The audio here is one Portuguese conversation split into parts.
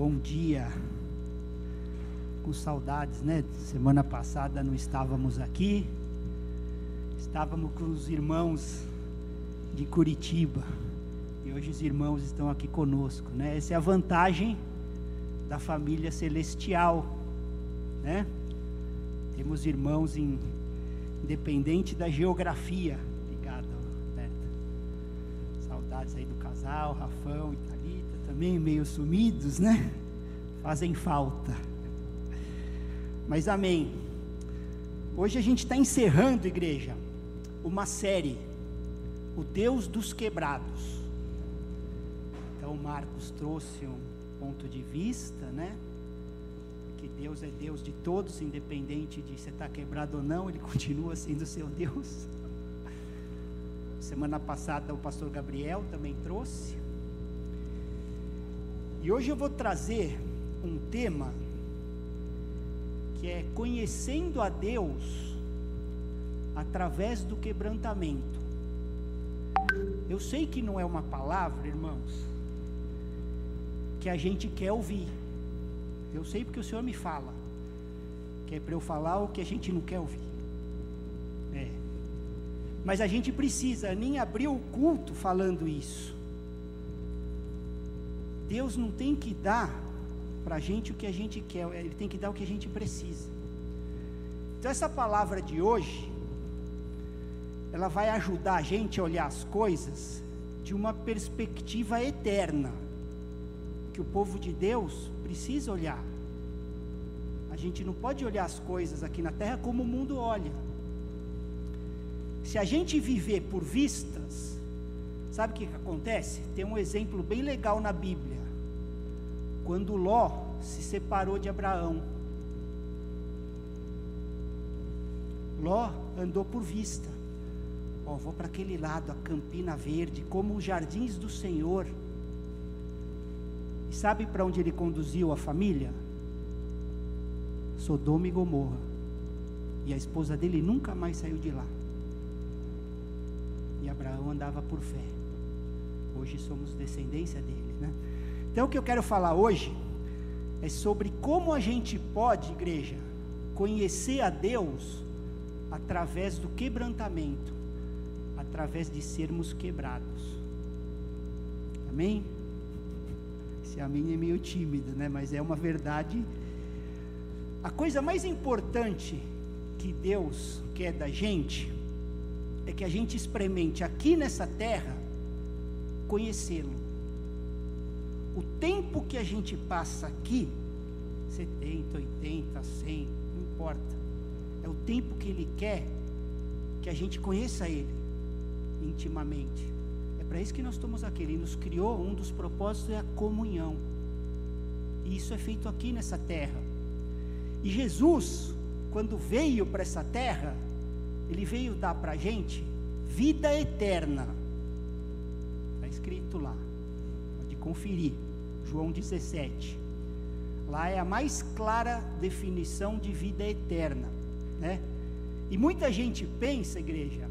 Bom dia. Com saudades, né? Semana passada não estávamos aqui. Estávamos com os irmãos de Curitiba. E hoje os irmãos estão aqui conosco, né? Essa é a vantagem da família celestial, né? Temos irmãos em independente da geografia. Obrigado, Roberta. Saudades aí do casal, Rafão e também meio sumidos, né? Fazem falta. Mas amém. Hoje a gente está encerrando, igreja, uma série, O Deus dos Quebrados. Então, Marcos trouxe um ponto de vista, né? Que Deus é Deus de todos, independente de você estar tá quebrado ou não, Ele continua sendo seu Deus. Semana passada o pastor Gabriel também trouxe. E hoje eu vou trazer um tema que é conhecendo a Deus através do quebrantamento. Eu sei que não é uma palavra, irmãos, que a gente quer ouvir. Eu sei porque o Senhor me fala. Que é para eu falar o que a gente não quer ouvir. É. Mas a gente precisa nem abrir o culto falando isso. Deus não tem que dar para a gente o que a gente quer, Ele tem que dar o que a gente precisa. Então, essa palavra de hoje, ela vai ajudar a gente a olhar as coisas de uma perspectiva eterna, que o povo de Deus precisa olhar. A gente não pode olhar as coisas aqui na terra como o mundo olha. Se a gente viver por vistas, sabe o que, que acontece? Tem um exemplo bem legal na Bíblia quando Ló se separou de Abraão. Ló andou por vista. Ó, oh, vou para aquele lado, a Campina Verde, como os jardins do Senhor. E sabe para onde ele conduziu a família? Sodoma e Gomorra. E a esposa dele nunca mais saiu de lá. E Abraão andava por fé. Hoje somos descendência dele, né? Então, o que eu quero falar hoje é sobre como a gente pode, igreja, conhecer a Deus através do quebrantamento, através de sermos quebrados. Amém? Esse amém é meio tímido, né? Mas é uma verdade. A coisa mais importante que Deus quer da gente é que a gente experimente aqui nessa terra conhecê-lo tempo que a gente passa aqui, 70, 80, 100, não importa, é o tempo que Ele quer que a gente conheça Ele intimamente. É para isso que nós estamos aqui. Ele nos criou, um dos propósitos é a comunhão. E isso é feito aqui nessa terra. E Jesus, quando veio para essa terra, ele veio dar para a gente vida eterna. Está escrito lá conferir. João 17. Lá é a mais clara definição de vida eterna, né? E muita gente pensa, igreja,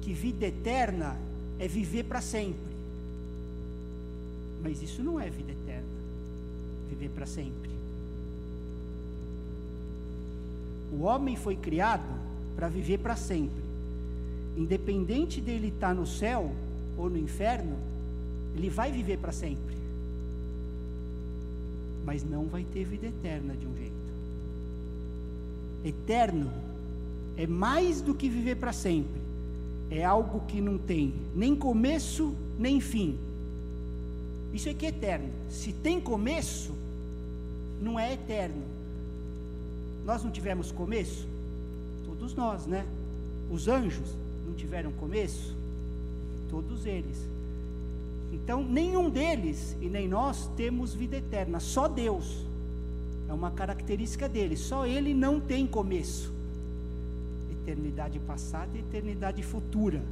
que vida eterna é viver para sempre. Mas isso não é vida eterna. Viver para sempre. O homem foi criado para viver para sempre. Independente dele estar tá no céu ou no inferno, ele vai viver para sempre. Mas não vai ter vida eterna de um jeito. Eterno é mais do que viver para sempre. É algo que não tem nem começo nem fim. Isso é que é eterno. Se tem começo, não é eterno. Nós não tivemos começo? Todos nós, né? Os anjos não tiveram começo? Todos eles. Então, nenhum deles e nem nós temos vida eterna, só Deus. É uma característica dele, só ele não tem começo. Eternidade passada e eternidade futura,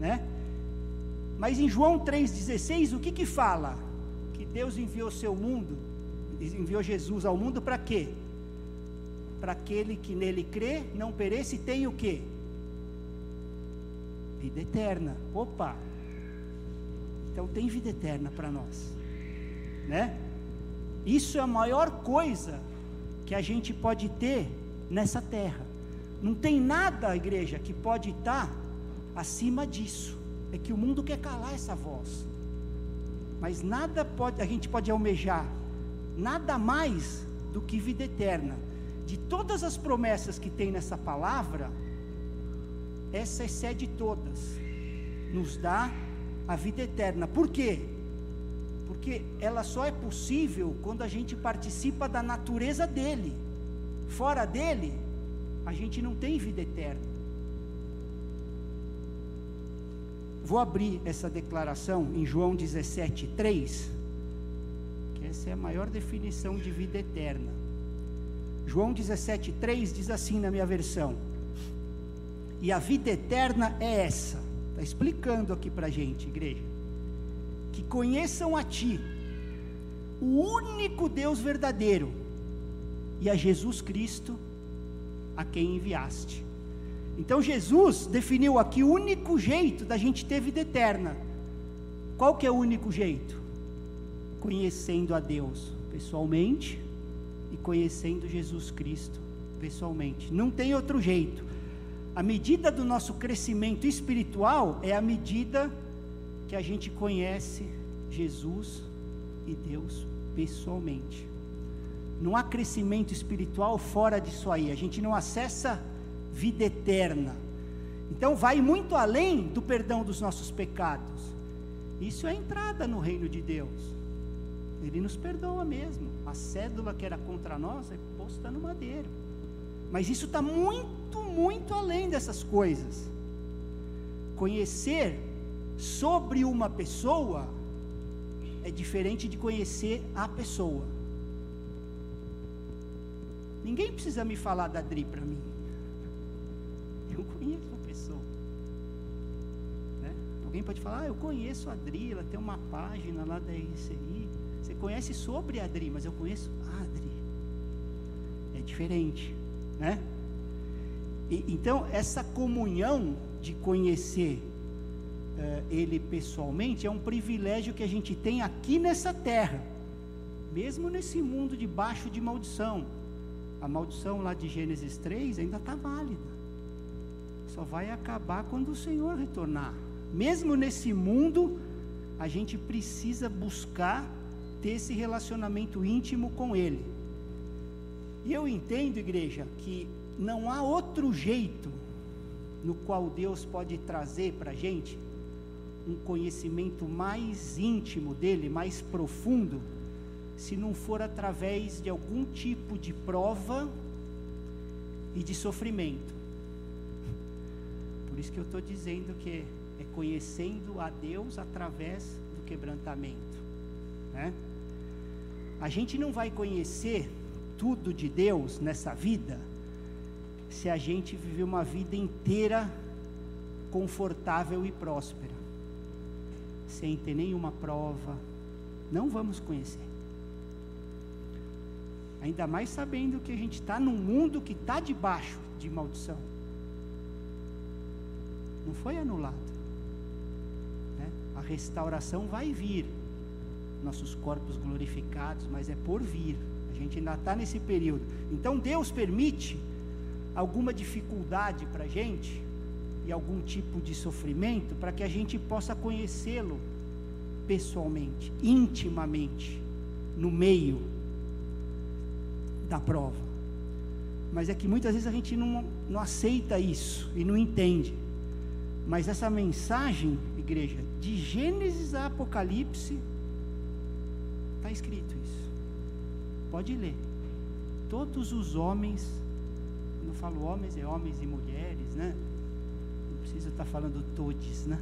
né? Mas em João 3:16, o que que fala? Que Deus enviou seu mundo, enviou Jesus ao mundo para quê? Para aquele que nele crê, não pereça e tem o quê? Vida eterna. Opa, então tem vida eterna para nós, né? Isso é a maior coisa que a gente pode ter nessa terra. Não tem nada, igreja, que pode estar acima disso. É que o mundo quer calar essa voz. Mas nada pode, a gente pode almejar nada mais do que vida eterna. De todas as promessas que tem nessa palavra, essa excede todas. Nos dá a vida eterna. Por quê? Porque ela só é possível quando a gente participa da natureza dele. Fora dele, a gente não tem vida eterna. Vou abrir essa declaração em João 17, 3, que essa é a maior definição de vida eterna. João 17, 3 diz assim na minha versão: E a vida eterna é essa, está explicando aqui para a gente, igreja, que conheçam a Ti, o único Deus verdadeiro, e a Jesus Cristo, a quem enviaste. Então Jesus definiu aqui o único jeito da gente ter vida eterna. Qual que é o único jeito? Conhecendo a Deus pessoalmente e conhecendo Jesus Cristo pessoalmente. Não tem outro jeito. A medida do nosso crescimento espiritual é a medida que a gente conhece Jesus e Deus pessoalmente. Não há crescimento espiritual fora disso aí. A gente não acessa vida eterna. Então vai muito além do perdão dos nossos pecados. Isso é entrada no reino de Deus. Ele nos perdoa mesmo. A cédula que era contra nós é posta no madeiro. Mas isso está muito, muito além dessas coisas. Conhecer sobre uma pessoa é diferente de conhecer a pessoa. Ninguém precisa me falar da Dri para mim. Eu conheço a pessoa. Né? Alguém pode falar, ah, eu conheço a Adri, ela tem uma página lá da ICI. Você conhece sobre a Adri, mas eu conheço a Adri. É diferente, né? E, então, essa comunhão de conhecer uh, ele pessoalmente é um privilégio que a gente tem aqui nessa terra, mesmo nesse mundo debaixo de maldição. A maldição lá de Gênesis 3 ainda está válida só vai acabar quando o Senhor retornar. Mesmo nesse mundo, a gente precisa buscar ter esse relacionamento íntimo com Ele. E eu entendo, igreja, que não há outro jeito no qual Deus pode trazer para a gente um conhecimento mais íntimo dele, mais profundo, se não for através de algum tipo de prova e de sofrimento. Por isso que eu estou dizendo que é conhecendo a Deus através do quebrantamento. Né? A gente não vai conhecer tudo de Deus nessa vida se a gente viver uma vida inteira confortável e próspera, sem ter nenhuma prova. Não vamos conhecer. Ainda mais sabendo que a gente está num mundo que está debaixo de maldição não foi anulado. Né? A restauração vai vir, nossos corpos glorificados, mas é por vir. A gente ainda está nesse período. Então Deus permite alguma dificuldade para a gente e algum tipo de sofrimento para que a gente possa conhecê-lo pessoalmente, intimamente, no meio da prova. Mas é que muitas vezes a gente não, não aceita isso e não entende. Mas essa mensagem, igreja, de Gênesis a Apocalipse, está escrito. Pode ler. Todos os homens, quando eu falo homens, é homens e mulheres, né? Não precisa estar falando todes, né?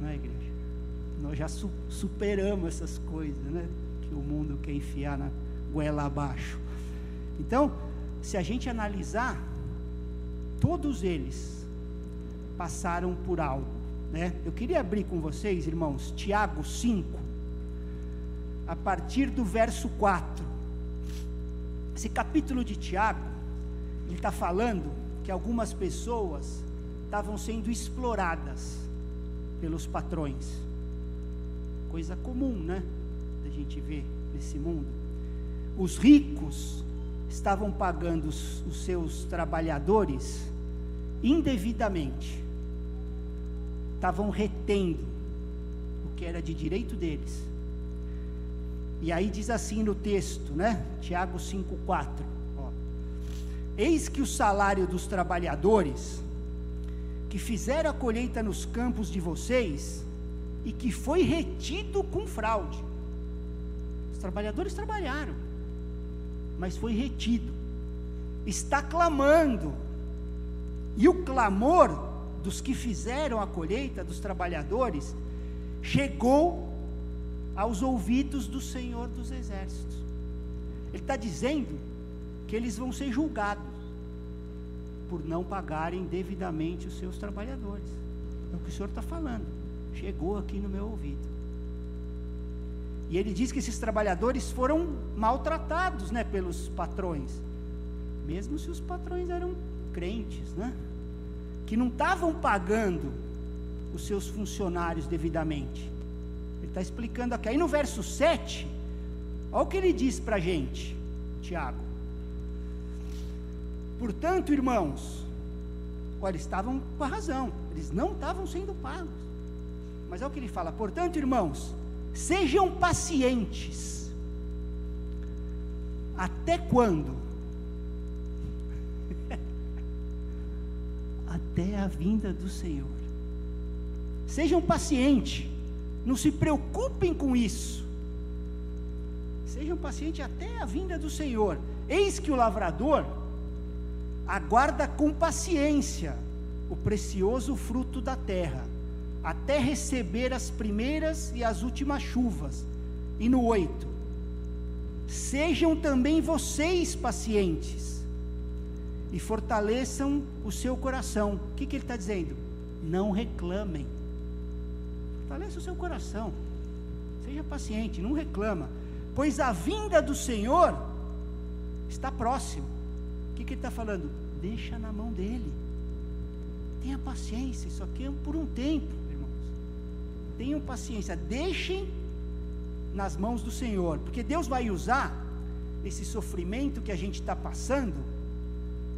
Não é, igreja? Nós já su superamos essas coisas, né? Que o mundo quer enfiar na goela abaixo. Então, se a gente analisar, todos eles passaram por algo. Né? Eu queria abrir com vocês, irmãos, Tiago 5, a partir do verso 4. Esse capítulo de Tiago, ele está falando que algumas pessoas estavam sendo exploradas pelos patrões. Coisa comum, né? Da gente ver desse mundo, os ricos estavam pagando os, os seus trabalhadores indevidamente, estavam retendo o que era de direito deles. E aí diz assim no texto, né? Tiago 5,4. Eis que o salário dos trabalhadores que fizeram a colheita nos campos de vocês e que foi retido com fraude. Os trabalhadores trabalharam, mas foi retido. Está clamando. E o clamor dos que fizeram a colheita, dos trabalhadores, chegou aos ouvidos do Senhor dos Exércitos. Ele está dizendo que eles vão ser julgados por não pagarem devidamente os seus trabalhadores. É o que o Senhor está falando. Chegou aqui no meu ouvido. E ele diz que esses trabalhadores foram maltratados né, pelos patrões, mesmo se os patrões eram crentes, né? que não estavam pagando os seus funcionários devidamente. Está explicando aqui. Aí no verso 7, olha o que ele diz para a gente, Tiago. Portanto, irmãos, olha, eles estavam com a razão, eles não estavam sendo pagos. Mas é o que ele fala: portanto, irmãos, sejam pacientes. Até quando? Até a vinda do Senhor. Sejam pacientes, não se preocupem com isso. Sejam pacientes até a vinda do Senhor. Eis que o lavrador aguarda com paciência o precioso fruto da terra, até receber as primeiras e as últimas chuvas. E no 8: Sejam também vocês pacientes e fortaleçam o seu coração. O que, que ele está dizendo? Não reclamem. Fortaleça o seu coração. Seja paciente, não reclama. Pois a vinda do Senhor está próximo que, que ele está falando? Deixa na mão dele. Tenha paciência, isso aqui é por um tempo, irmãos. Tenham paciência, deixem nas mãos do Senhor, porque Deus vai usar esse sofrimento que a gente está passando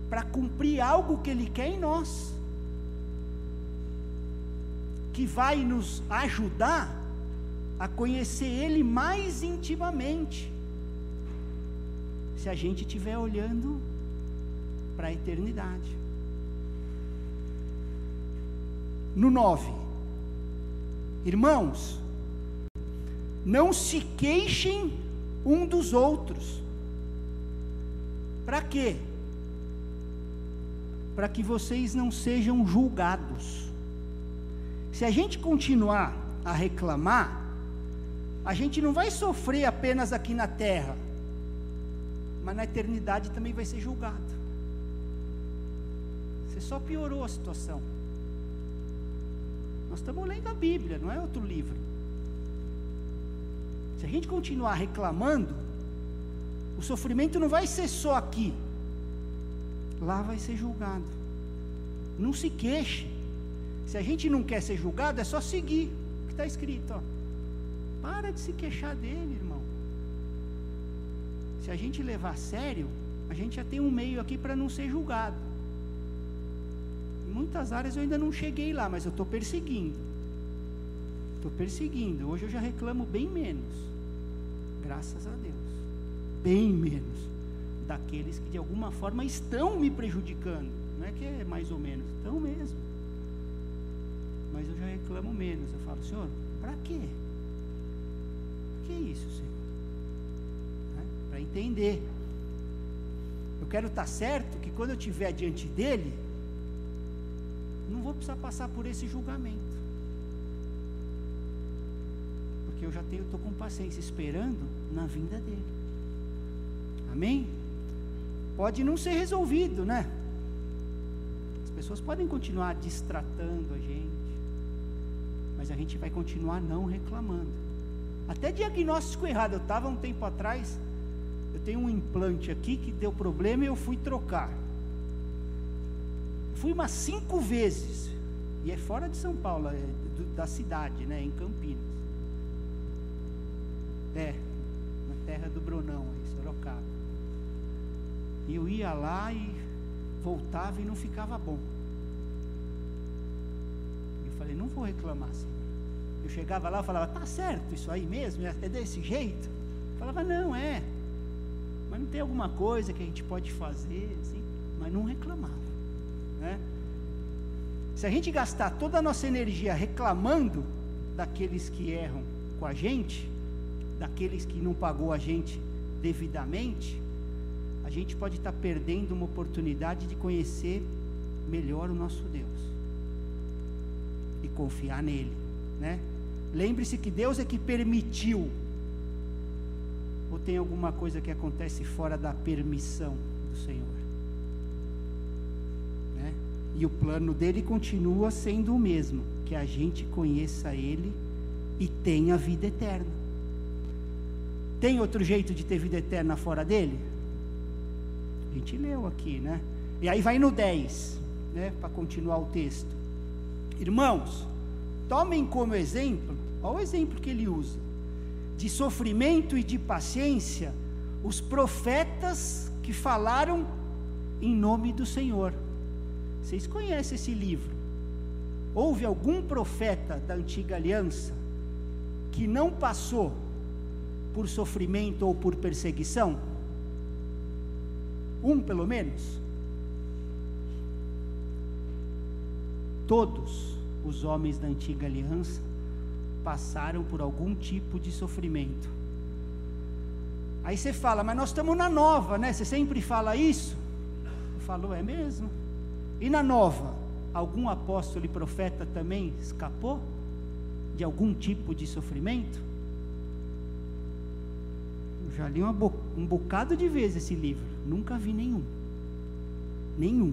para cumprir algo que Ele quer em nós, que vai nos ajudar a conhecer Ele mais intimamente, se a gente estiver olhando para a eternidade. No 9, irmãos, não se queixem um dos outros. Para quê? Para que vocês não sejam julgados. Se a gente continuar a reclamar, a gente não vai sofrer apenas aqui na terra, mas na eternidade também vai ser julgado só piorou a situação. Nós estamos lendo a Bíblia, não é outro livro. Se a gente continuar reclamando, o sofrimento não vai ser só aqui, lá vai ser julgado. Não se queixe. Se a gente não quer ser julgado, é só seguir o que está escrito. Ó. Para de se queixar dele, irmão. Se a gente levar a sério, a gente já tem um meio aqui para não ser julgado muitas áreas eu ainda não cheguei lá, mas eu estou perseguindo. Estou perseguindo. Hoje eu já reclamo bem menos. Graças a Deus. Bem menos. Daqueles que de alguma forma estão me prejudicando. Não é que é mais ou menos, estão mesmo. Mas eu já reclamo menos. Eu falo, Senhor, para quê? Que isso, Senhor? Né? Para entender. Eu quero estar certo que quando eu estiver diante dele, não vou precisar passar por esse julgamento. Porque eu já tenho, estou com paciência esperando na vinda dele. Amém? Pode não ser resolvido, né? As pessoas podem continuar distratando a gente, mas a gente vai continuar não reclamando. Até diagnóstico errado. Eu estava um tempo atrás, eu tenho um implante aqui que deu problema e eu fui trocar. Fui umas cinco vezes. E é fora de São Paulo, é do, da cidade, né? Em Campinas. É, terra do Brunão, aí, Sorocaba. E eu ia lá e voltava e não ficava bom. Falei, não vou reclamar, Senhor. Eu chegava lá e falava, tá certo isso aí mesmo? É desse jeito? Eu falava, não, é. Mas não tem alguma coisa que a gente pode fazer, assim? Mas não reclamava, né? Se a gente gastar toda a nossa energia reclamando daqueles que erram com a gente, daqueles que não pagou a gente devidamente, a gente pode estar perdendo uma oportunidade de conhecer melhor o nosso Deus confiar nele, né? Lembre-se que Deus é que permitiu. Ou tem alguma coisa que acontece fora da permissão do Senhor? Né? E o plano dele continua sendo o mesmo: que a gente conheça Ele e tenha vida eterna. Tem outro jeito de ter vida eterna fora dele? A gente leu aqui, né? E aí vai no 10, né? Para continuar o texto. Irmãos, tomem como exemplo, olha o exemplo que ele usa, de sofrimento e de paciência, os profetas que falaram em nome do Senhor. Vocês conhecem esse livro? Houve algum profeta da antiga aliança que não passou por sofrimento ou por perseguição? Um, pelo menos? Todos os homens da antiga aliança passaram por algum tipo de sofrimento. Aí você fala, mas nós estamos na nova, né? Você sempre fala isso? Eu falo, é mesmo. E na nova, algum apóstolo e profeta também escapou de algum tipo de sofrimento? Eu já li bo um bocado de vezes esse livro, nunca vi nenhum. Nenhum.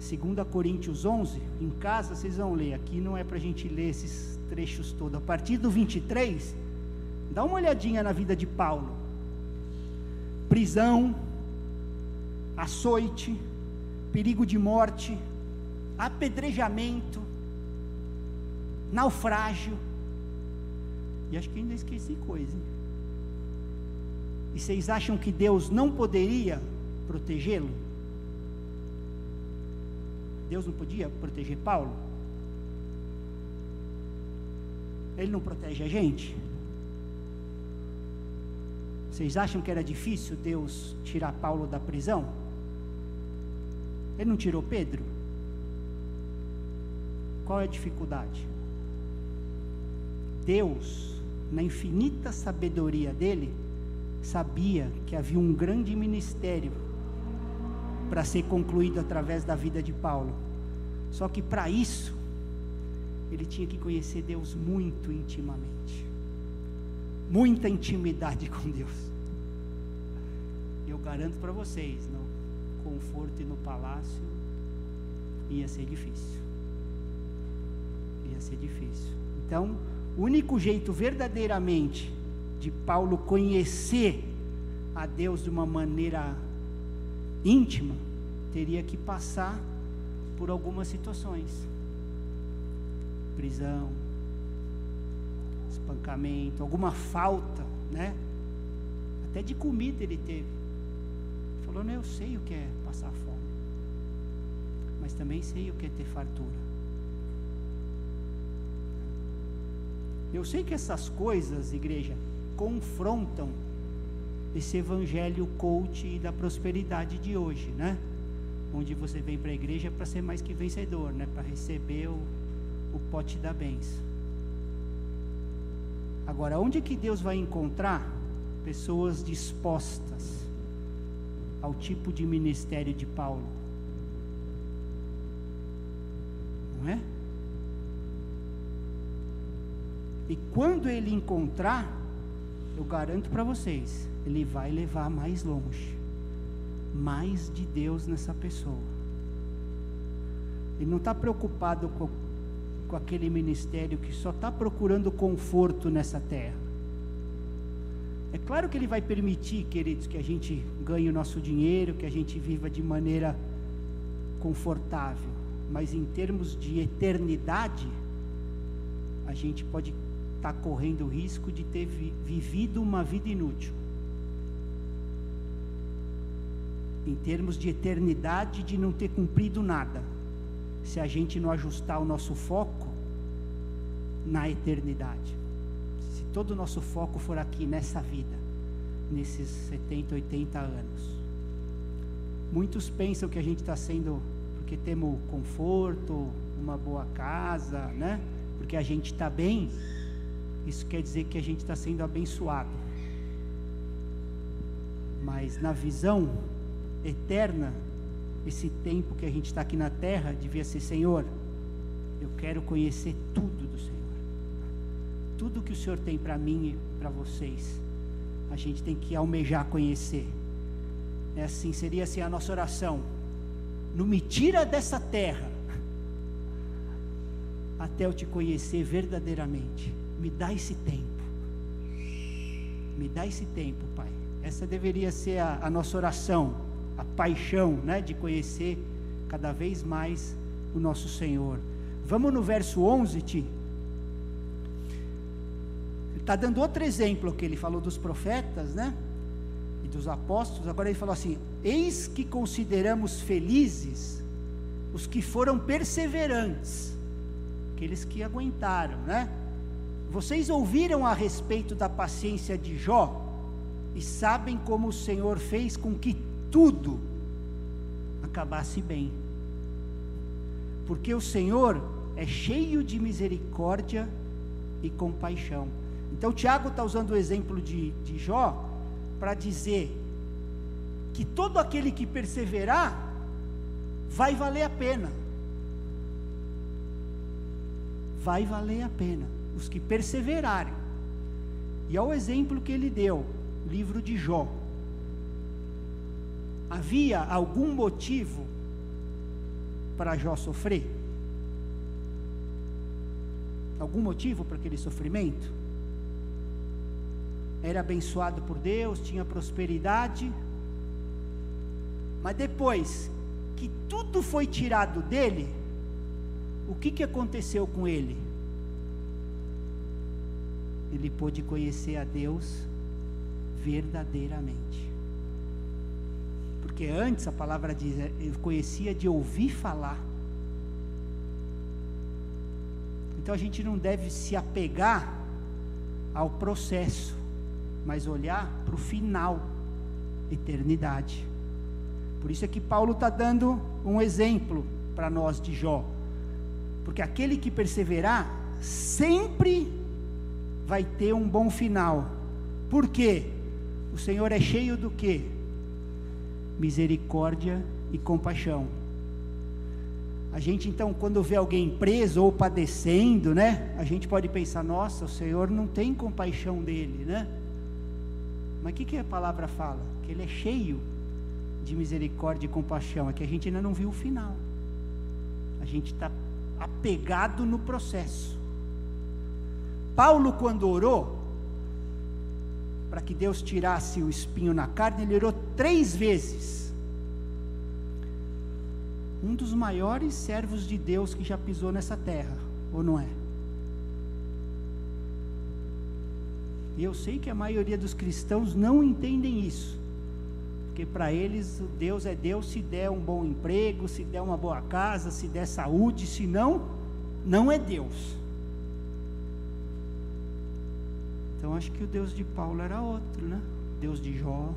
2 Coríntios 11, em casa vocês vão ler, aqui não é para a gente ler esses trechos todos. A partir do 23, dá uma olhadinha na vida de Paulo: prisão, açoite, perigo de morte, apedrejamento, naufrágio. E acho que ainda esqueci coisa. Hein? E vocês acham que Deus não poderia protegê-lo? Deus não podia proteger Paulo? Ele não protege a gente? Vocês acham que era difícil Deus tirar Paulo da prisão? Ele não tirou Pedro? Qual é a dificuldade? Deus, na infinita sabedoria dele, sabia que havia um grande ministério para ser concluído através da vida de Paulo. Só que para isso, ele tinha que conhecer Deus muito intimamente. Muita intimidade com Deus. Eu garanto para vocês, no conforto e no palácio, ia ser difícil. Ia ser difícil. Então, o único jeito verdadeiramente de Paulo conhecer a Deus de uma maneira íntima, teria que passar por algumas situações prisão, espancamento, alguma falta, né? Até de comida ele teve. Falou, não, eu sei o que é passar fome, mas também sei o que é ter fartura. Eu sei que essas coisas, igreja, confrontam esse evangelho coach da prosperidade de hoje, né? Onde você vem para a igreja para ser mais que vencedor, né? Para receber o, o pote da benção. Agora, onde que Deus vai encontrar pessoas dispostas ao tipo de ministério de Paulo? Não é? E quando ele encontrar, eu garanto para vocês, ele vai levar mais longe. Mais de Deus nessa pessoa. Ele não está preocupado com, com aquele ministério que só está procurando conforto nessa terra. É claro que ele vai permitir, queridos, que a gente ganhe o nosso dinheiro, que a gente viva de maneira confortável. Mas em termos de eternidade, a gente pode está correndo o risco de ter vi vivido uma vida inútil. Em termos de eternidade, de não ter cumprido nada, se a gente não ajustar o nosso foco na eternidade. Se todo o nosso foco for aqui nessa vida, nesses 70, 80 anos. Muitos pensam que a gente está sendo porque temos conforto, uma boa casa, né? Porque a gente está bem. Isso quer dizer que a gente está sendo abençoado. Mas na visão eterna, esse tempo que a gente está aqui na terra devia ser Senhor. Eu quero conhecer tudo do Senhor. Tudo que o Senhor tem para mim e para vocês. A gente tem que almejar conhecer. É assim, seria assim a nossa oração. Não me tira dessa terra até eu te conhecer verdadeiramente. Me dá esse tempo. Me dá esse tempo, Pai. Essa deveria ser a, a nossa oração, a paixão, né, de conhecer cada vez mais o nosso Senhor. Vamos no verso 11, Ti. Ele está dando outro exemplo que ele falou dos profetas, né? E dos apóstolos. Agora ele falou assim: Eis que consideramos felizes os que foram perseverantes, aqueles que aguentaram, né? Vocês ouviram a respeito da paciência de Jó e sabem como o Senhor fez com que tudo acabasse bem. Porque o Senhor é cheio de misericórdia e compaixão. Então, Tiago está usando o exemplo de, de Jó para dizer que todo aquele que perseverar vai valer a pena. Vai valer a pena. Os que perseverarem. E ao exemplo que ele deu, livro de Jó. Havia algum motivo para Jó sofrer? Algum motivo para aquele sofrimento? Era abençoado por Deus, tinha prosperidade, mas depois que tudo foi tirado dele, o que, que aconteceu com ele? Ele pôde conhecer a Deus verdadeiramente. Porque antes a palavra diz, eu conhecia de ouvir falar. Então a gente não deve se apegar ao processo, mas olhar para o final, eternidade. Por isso é que Paulo está dando um exemplo para nós de Jó. Porque aquele que perseverar sempre vai ter um bom final. Por quê? O Senhor é cheio do quê? Misericórdia e compaixão. A gente então, quando vê alguém preso ou padecendo, né? A gente pode pensar, nossa, o Senhor não tem compaixão dele, né? Mas o que, que a palavra fala? Que ele é cheio de misericórdia e compaixão, é que a gente ainda não viu o final. A gente está apegado no processo. Paulo, quando orou, para que Deus tirasse o espinho na carne, ele orou três vezes. Um dos maiores servos de Deus que já pisou nessa terra, ou não é? E eu sei que a maioria dos cristãos não entendem isso. Porque para eles Deus é Deus se der um bom emprego, se der uma boa casa, se der saúde, se não, não é Deus. Então acho que o Deus de Paulo era outro, né? Deus de Jó.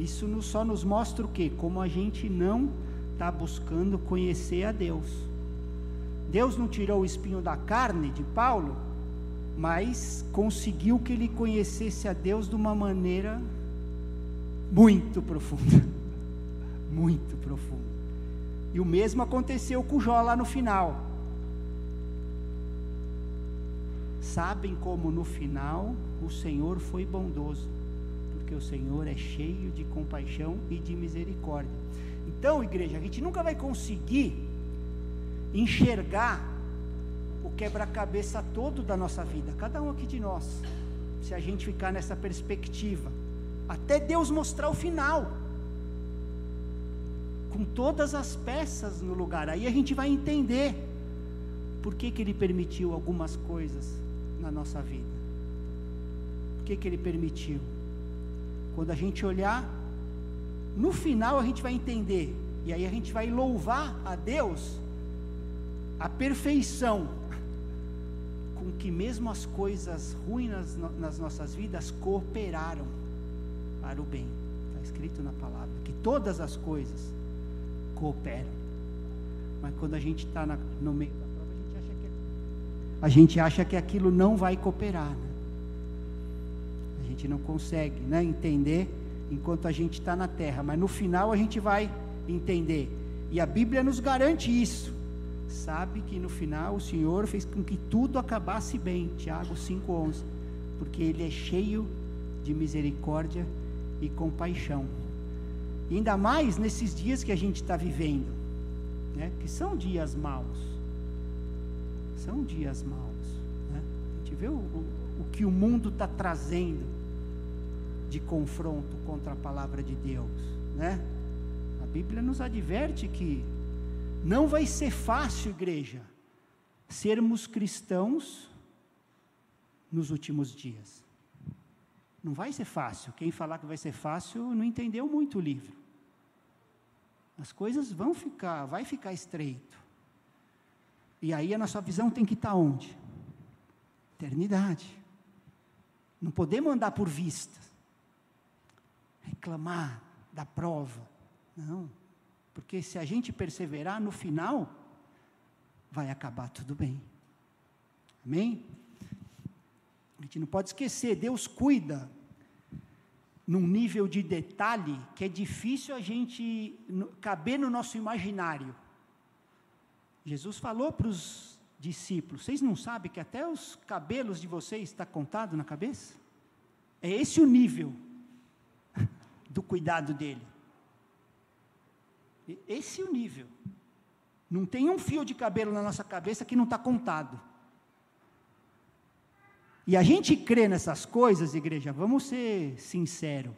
Isso só nos mostra o quê? Como a gente não está buscando conhecer a Deus. Deus não tirou o espinho da carne de Paulo mas conseguiu que ele conhecesse a Deus de uma maneira muito profunda. Muito profunda. E o mesmo aconteceu com Jó lá no final. Sabem como no final o Senhor foi bondoso, porque o Senhor é cheio de compaixão e de misericórdia. Então, igreja, a gente nunca vai conseguir enxergar o quebra-cabeça todo da nossa vida, cada um aqui de nós, se a gente ficar nessa perspectiva, até Deus mostrar o final, com todas as peças no lugar, aí a gente vai entender por que, que Ele permitiu algumas coisas na nossa vida. Por que, que Ele permitiu? Quando a gente olhar, no final a gente vai entender, e aí a gente vai louvar a Deus a perfeição com que mesmo as coisas ruins nas, nas nossas vidas cooperaram para o bem. Está escrito na palavra que todas as coisas cooperam. Mas quando a gente está no meio da prova, a gente acha que, a gente acha que aquilo não vai cooperar. Né? A gente não consegue né, entender enquanto a gente está na terra, mas no final a gente vai entender. E a Bíblia nos garante isso sabe que no final o Senhor fez com que tudo acabasse bem. Tiago 5,11. Porque Ele é cheio de misericórdia e compaixão. E ainda mais nesses dias que a gente está vivendo, né? que são dias maus. São dias maus. Né? A gente vê o, o, o que o mundo está trazendo de confronto contra a palavra de Deus. Né? A Bíblia nos adverte que não vai ser fácil, igreja, sermos cristãos nos últimos dias. Não vai ser fácil. Quem falar que vai ser fácil não entendeu muito o livro. As coisas vão ficar, vai ficar estreito. E aí a nossa visão tem que estar onde? Eternidade. Não podemos andar por vista. Reclamar da prova. Não. Porque se a gente perseverar, no final, vai acabar tudo bem. Amém? A gente não pode esquecer, Deus cuida num nível de detalhe que é difícil a gente caber no nosso imaginário. Jesus falou para os discípulos: vocês não sabem que até os cabelos de vocês está contado na cabeça? É esse o nível do cuidado dele. Esse é o nível. Não tem um fio de cabelo na nossa cabeça que não está contado. E a gente crê nessas coisas, igreja, vamos ser sinceros.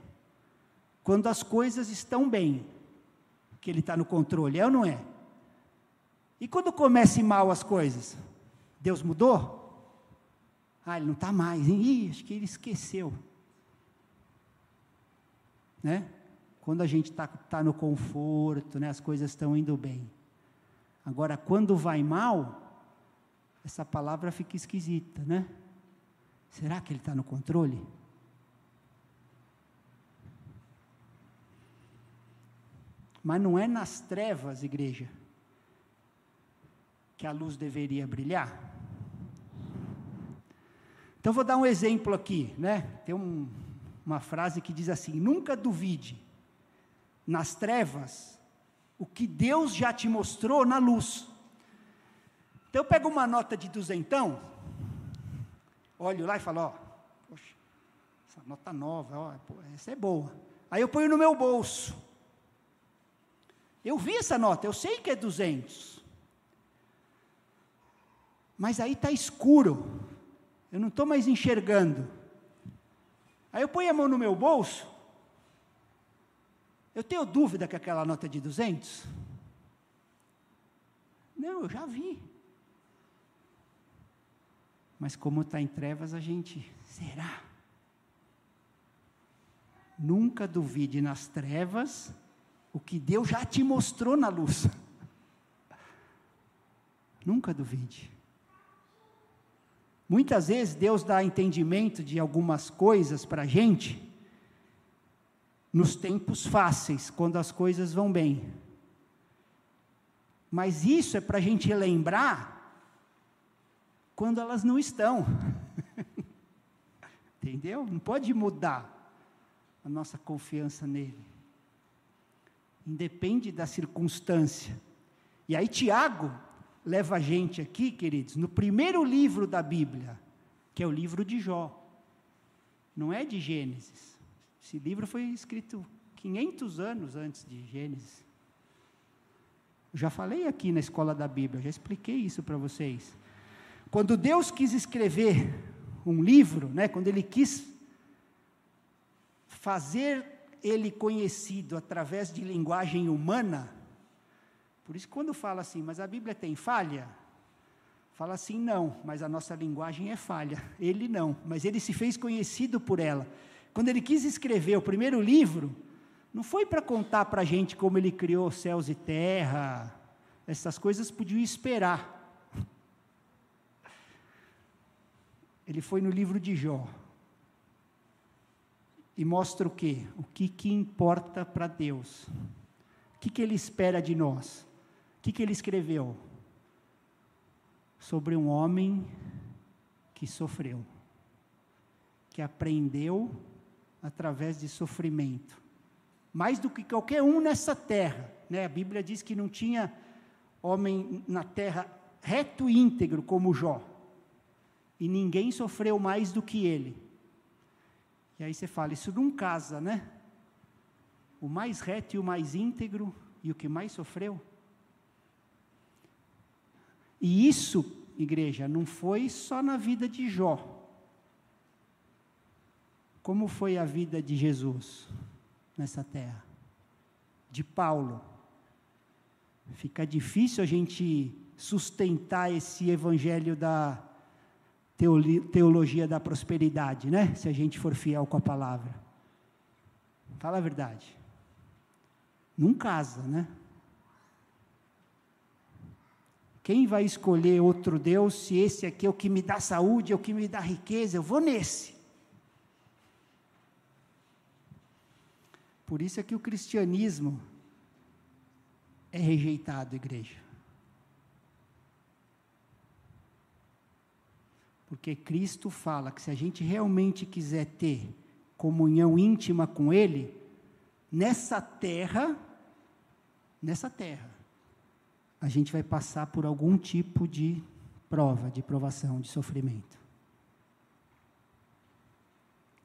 Quando as coisas estão bem, que Ele está no controle, é ou não é? E quando comecem mal as coisas, Deus mudou? Ah, Ele não está mais, hein? Ih, acho que Ele esqueceu. Né? quando a gente está tá no conforto, né, as coisas estão indo bem. Agora, quando vai mal, essa palavra fica esquisita, né? Será que ele está no controle? Mas não é nas trevas, igreja, que a luz deveria brilhar. Então vou dar um exemplo aqui, né? Tem um, uma frase que diz assim: nunca duvide nas trevas o que Deus já te mostrou na luz. Então eu pego uma nota de duzentão, olho lá e falo, ó, poxa, essa nota nova, ó, essa é boa. Aí eu ponho no meu bolso. Eu vi essa nota, eu sei que é 200. Mas aí está escuro, eu não estou mais enxergando. Aí eu ponho a mão no meu bolso, eu tenho dúvida que aquela nota é de 200? Não, eu já vi. Mas como está em trevas, a gente, será? Nunca duvide nas trevas o que Deus já te mostrou na luz. Nunca duvide. Muitas vezes Deus dá entendimento de algumas coisas para a gente, nos tempos fáceis, quando as coisas vão bem. Mas isso é para a gente lembrar quando elas não estão. Entendeu? Não pode mudar a nossa confiança nele. Independe da circunstância. E aí, Tiago leva a gente aqui, queridos, no primeiro livro da Bíblia, que é o livro de Jó. Não é de Gênesis. Esse livro foi escrito 500 anos antes de Gênesis. já falei aqui na escola da Bíblia, já expliquei isso para vocês. Quando Deus quis escrever um livro, né, quando Ele quis fazer ele conhecido através de linguagem humana, por isso quando fala assim, mas a Bíblia tem falha, fala assim: não, mas a nossa linguagem é falha. Ele não, mas ele se fez conhecido por ela. Quando ele quis escrever o primeiro livro, não foi para contar para a gente como ele criou céus e terra, essas coisas podiam esperar. Ele foi no livro de Jó. E mostra o quê? O que, que importa para Deus. O que, que ele espera de nós? O que, que ele escreveu? Sobre um homem que sofreu, que aprendeu através de sofrimento. Mais do que qualquer um nessa terra. Né? A Bíblia diz que não tinha homem na terra reto e íntegro como Jó. E ninguém sofreu mais do que ele. E aí você fala, isso não casa, né? O mais reto e o mais íntegro e o que mais sofreu. E isso, igreja, não foi só na vida de Jó. Como foi a vida de Jesus nessa terra? De Paulo Fica difícil a gente sustentar esse evangelho da teologia da prosperidade, né? Se a gente for fiel com a palavra. Fala a verdade. Não casa, né? Quem vai escolher outro Deus se esse aqui é o que me dá saúde, é o que me dá riqueza? Eu vou nesse. Por isso é que o cristianismo é rejeitado, igreja. Porque Cristo fala que se a gente realmente quiser ter comunhão íntima com Ele, nessa terra, nessa terra, a gente vai passar por algum tipo de prova, de provação, de sofrimento.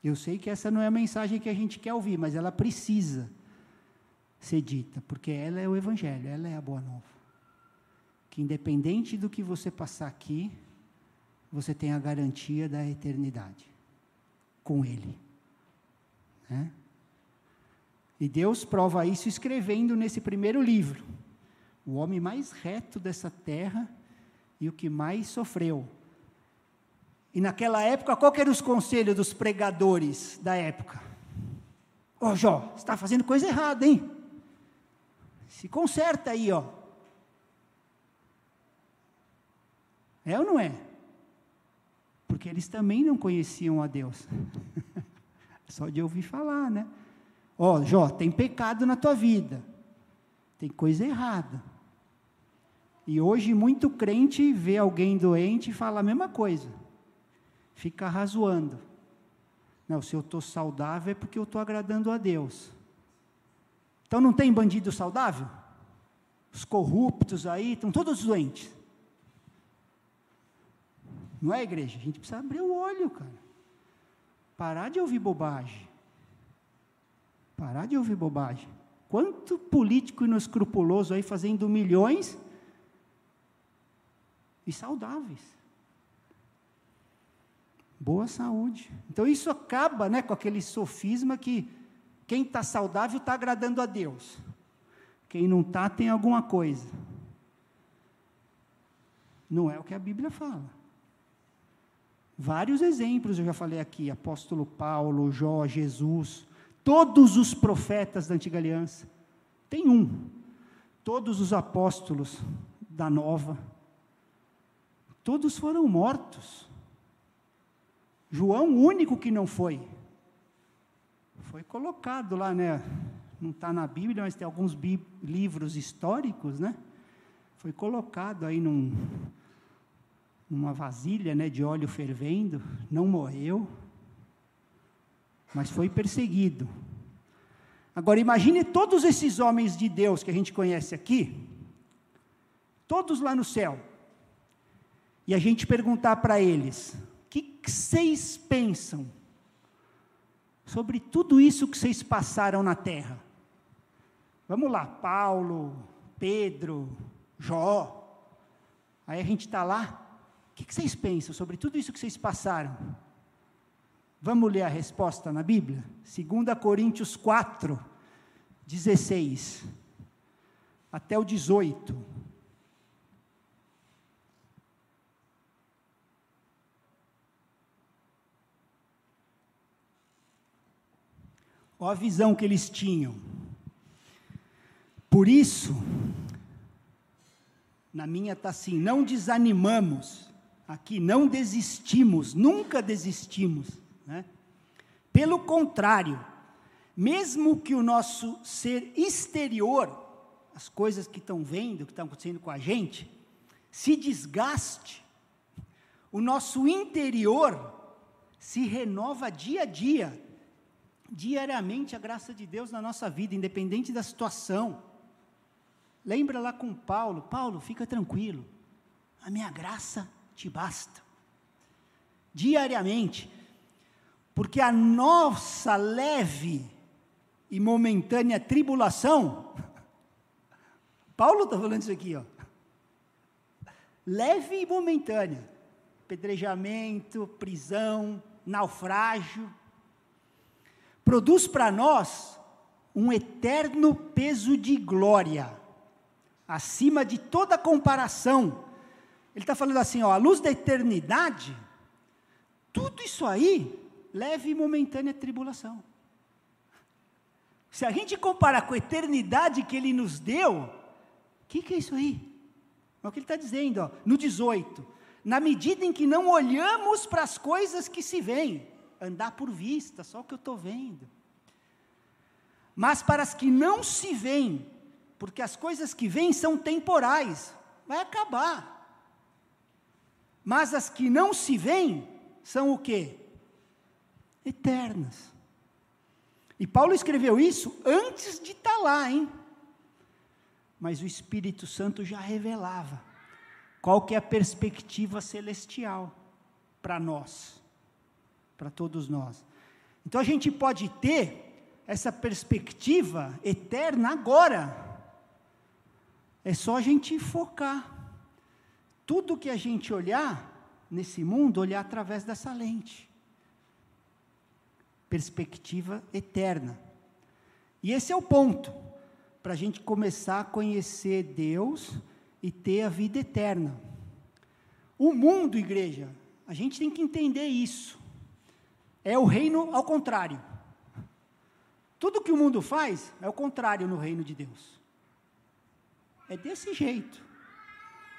Eu sei que essa não é a mensagem que a gente quer ouvir, mas ela precisa ser dita, porque ela é o Evangelho, ela é a boa nova. Que independente do que você passar aqui, você tem a garantia da eternidade com Ele. Né? E Deus prova isso escrevendo nesse primeiro livro. O homem mais reto dessa terra e o que mais sofreu. E naquela época, qual eram os conselhos dos pregadores da época? Ô oh, Jó, você está fazendo coisa errada, hein? Se conserta aí, ó. É ou não é? Porque eles também não conheciam a Deus. Só de ouvir falar, né? Ó, Jó, tem pecado na tua vida. Tem coisa errada. E hoje muito crente vê alguém doente e fala a mesma coisa. Fica razoando. Não, se eu estou saudável é porque eu estou agradando a Deus. Então não tem bandido saudável? Os corruptos aí estão todos doentes. Não é, igreja? A gente precisa abrir o olho, cara. Parar de ouvir bobagem. Parar de ouvir bobagem. Quanto político inescrupuloso aí fazendo milhões e saudáveis. Boa saúde. Então isso acaba né, com aquele sofisma que quem está saudável está agradando a Deus. Quem não está tem alguma coisa. Não é o que a Bíblia fala. Vários exemplos eu já falei aqui: apóstolo Paulo, Jó, Jesus, todos os profetas da antiga aliança. Tem um. Todos os apóstolos da nova. Todos foram mortos. João, o único que não foi foi colocado lá, né? Não está na Bíblia, mas tem alguns livros históricos, né? Foi colocado aí num, numa vasilha, né, de óleo fervendo, não morreu, mas foi perseguido. Agora imagine todos esses homens de Deus que a gente conhece aqui, todos lá no céu, e a gente perguntar para eles: o que vocês pensam sobre tudo isso que vocês passaram na terra. Vamos lá, Paulo, Pedro, Jó. Aí a gente está lá. O que, vocês pensam sobre tudo isso que vocês passaram? Vamos ler a resposta na Bíblia? 2 Coríntios 4, 16 até o 18. Olha a visão que eles tinham. Por isso, na minha está assim: não desanimamos, aqui não desistimos, nunca desistimos. Né? Pelo contrário, mesmo que o nosso ser exterior, as coisas que estão vendo, que estão acontecendo com a gente, se desgaste, o nosso interior se renova dia a dia, diariamente a graça de Deus na nossa vida, independente da situação. Lembra lá com Paulo: Paulo, fica tranquilo, a minha graça te basta. Diariamente, porque a nossa leve e momentânea tribulação, Paulo está falando isso aqui, ó. Leve e momentânea, pedrejamento, prisão, naufrágio, produz para nós um eterno peso de glória acima de toda comparação. Ele está falando assim, ó, a luz da eternidade, tudo isso aí leve e momentânea tribulação. Se a gente comparar com a eternidade que ele nos deu, o que, que é isso aí? É o que ele está dizendo, ó, no 18. Na medida em que não olhamos para as coisas que se veem, andar por vista, só o que eu estou vendo. Mas para as que não se veem, porque as coisas que vêm são temporais, vai acabar. Mas as que não se veem são o quê? Eternas. E Paulo escreveu isso antes de estar tá lá, hein? Mas o Espírito Santo já revelava qual que é a perspectiva celestial para nós, para todos nós. Então a gente pode ter essa perspectiva eterna agora, é só a gente focar. Tudo que a gente olhar nesse mundo, olhar através dessa lente. Perspectiva eterna. E esse é o ponto, para a gente começar a conhecer Deus e ter a vida eterna. O mundo, igreja, a gente tem que entender isso. É o reino ao contrário. Tudo que o mundo faz é o contrário no reino de Deus. É desse jeito.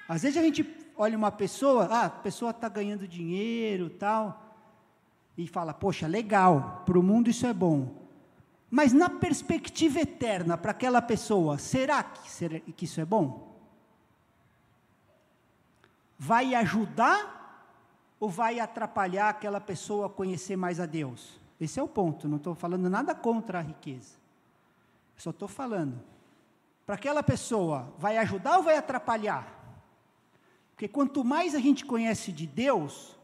Às vezes a gente olha uma pessoa, ah, a pessoa está ganhando dinheiro tal, e fala, poxa, legal, para o mundo isso é bom. Mas na perspectiva eterna para aquela pessoa, será que, será que isso é bom? Vai ajudar ou vai atrapalhar aquela pessoa a conhecer mais a Deus? Esse é o ponto, não estou falando nada contra a riqueza. Só estou falando para aquela pessoa, vai ajudar ou vai atrapalhar? Porque quanto mais a gente conhece de Deus,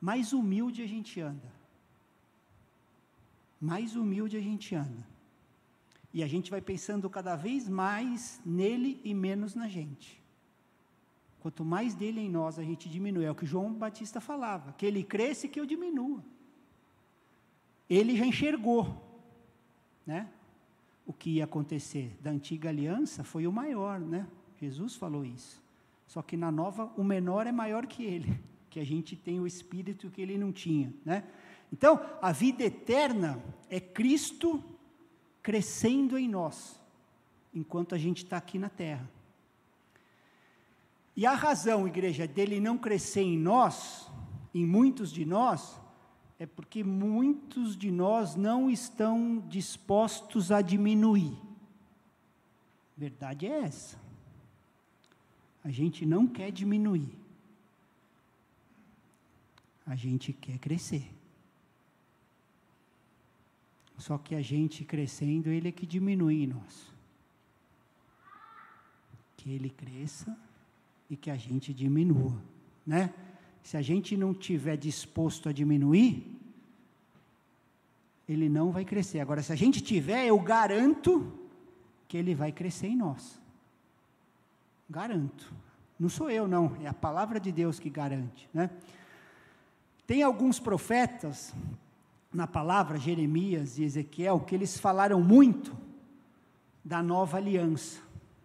mais humilde a gente anda. Mais humilde a gente anda. E a gente vai pensando cada vez mais nele e menos na gente. Quanto mais dele em nós a gente diminui, é o que João Batista falava, que ele cresce que eu diminua. Ele já enxergou, né? o que ia acontecer da antiga aliança foi o maior, né? Jesus falou isso. Só que na nova, o menor é maior que ele, que a gente tem o espírito que ele não tinha, né? Então, a vida eterna é Cristo crescendo em nós, enquanto a gente está aqui na terra. E a razão, igreja, dele não crescer em nós, em muitos de nós, é porque muitos de nós não estão dispostos a diminuir. Verdade é essa. A gente não quer diminuir. A gente quer crescer. Só que a gente crescendo, ele é que diminui em nós. Que ele cresça e que a gente diminua, né? Se a gente não tiver disposto a diminuir, ele não vai crescer. Agora, se a gente tiver, eu garanto que ele vai crescer em nós. Garanto. Não sou eu, não, é a palavra de Deus que garante. Né? Tem alguns profetas na palavra, Jeremias e Ezequiel, que eles falaram muito da nova aliança.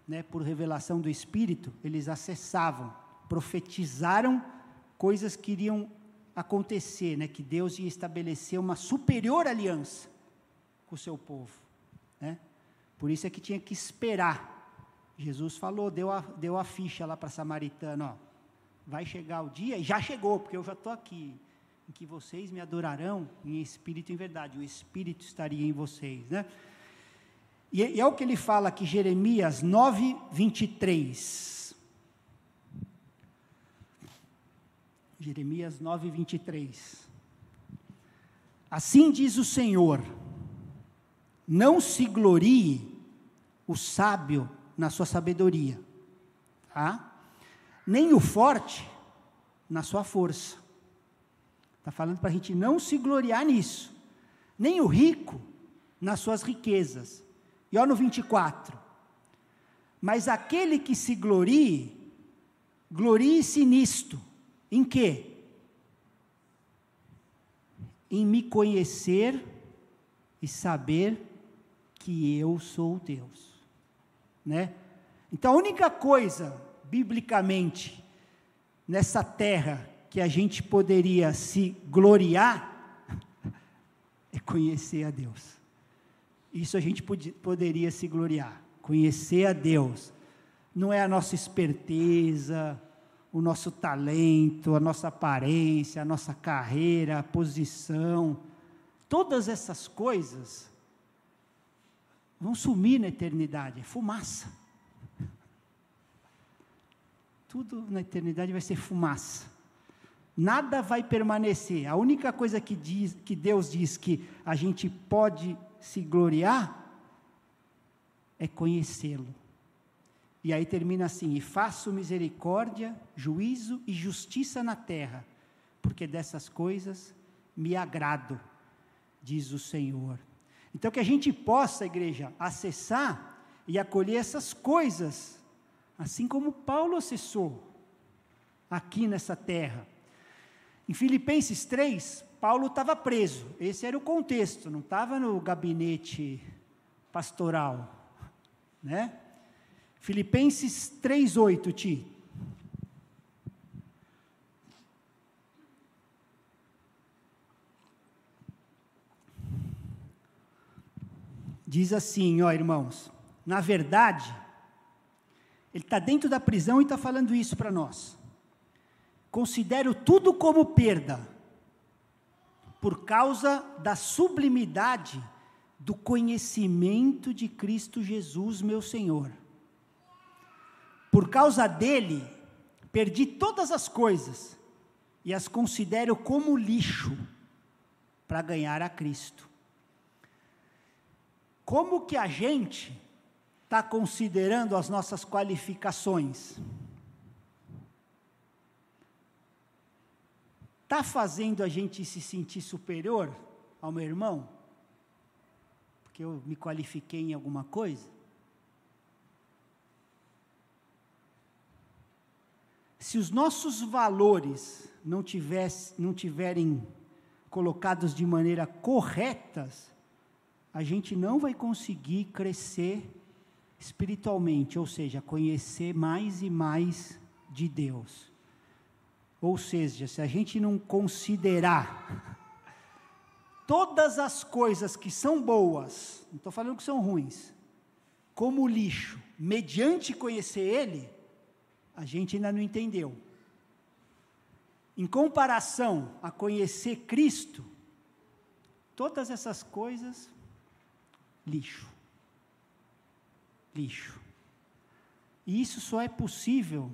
Né? Por revelação do Espírito, eles acessavam, profetizaram coisas que iriam acontecer, né, que Deus ia estabelecer uma superior aliança. com o seu povo. Né? Por isso é que tinha que esperar. Jesus falou, deu a, deu a ficha lá para a samaritana, ó, vai chegar o dia, e já chegou, porque eu já estou aqui, em que vocês me adorarão em espírito e em verdade, o espírito estaria em vocês, né? E, é o que ele fala aqui, Jeremias 9, 23. Jeremias 9, 23. Assim diz o Senhor: não se glorie o sábio na sua sabedoria, tá? nem o forte na sua força. Está falando para a gente não se gloriar nisso, nem o rico nas suas riquezas. E olha no 24: Mas aquele que se glorie, glorie-se nisto, em quê? Em me conhecer e saber que eu sou Deus, né? Então a única coisa, biblicamente, nessa terra que a gente poderia se gloriar é conhecer a Deus. Isso a gente pod poderia se gloriar, conhecer a Deus. Não é a nossa esperteza, o nosso talento, a nossa aparência, a nossa carreira, a posição. Todas essas coisas vão sumir na eternidade, é fumaça. Tudo na eternidade vai ser fumaça. Nada vai permanecer. A única coisa que, diz, que Deus diz que a gente pode se gloriar é conhecê-lo. E aí termina assim: e faço misericórdia, juízo e justiça na terra, porque dessas coisas me agrado, diz o Senhor. Então, que a gente possa, igreja, acessar e acolher essas coisas, assim como Paulo acessou aqui nessa terra. Em Filipenses 3, Paulo estava preso, esse era o contexto, não estava no gabinete pastoral, né? Filipenses 3:8, Ti. Diz assim, ó irmãos, na verdade, ele está dentro da prisão e está falando isso para nós. Considero tudo como perda, por causa da sublimidade do conhecimento de Cristo Jesus, meu Senhor. Por causa dele, perdi todas as coisas e as considero como lixo para ganhar a Cristo como que a gente está considerando as nossas qualificações? Está fazendo a gente se sentir superior ao meu irmão? Porque eu me qualifiquei em alguma coisa? Se os nossos valores não, tivesse, não tiverem colocados de maneira corretas, a gente não vai conseguir crescer espiritualmente, ou seja, conhecer mais e mais de Deus. Ou seja, se a gente não considerar todas as coisas que são boas, não estou falando que são ruins, como lixo, mediante conhecer Ele, a gente ainda não entendeu. Em comparação a conhecer Cristo, todas essas coisas lixo. Lixo. E isso só é possível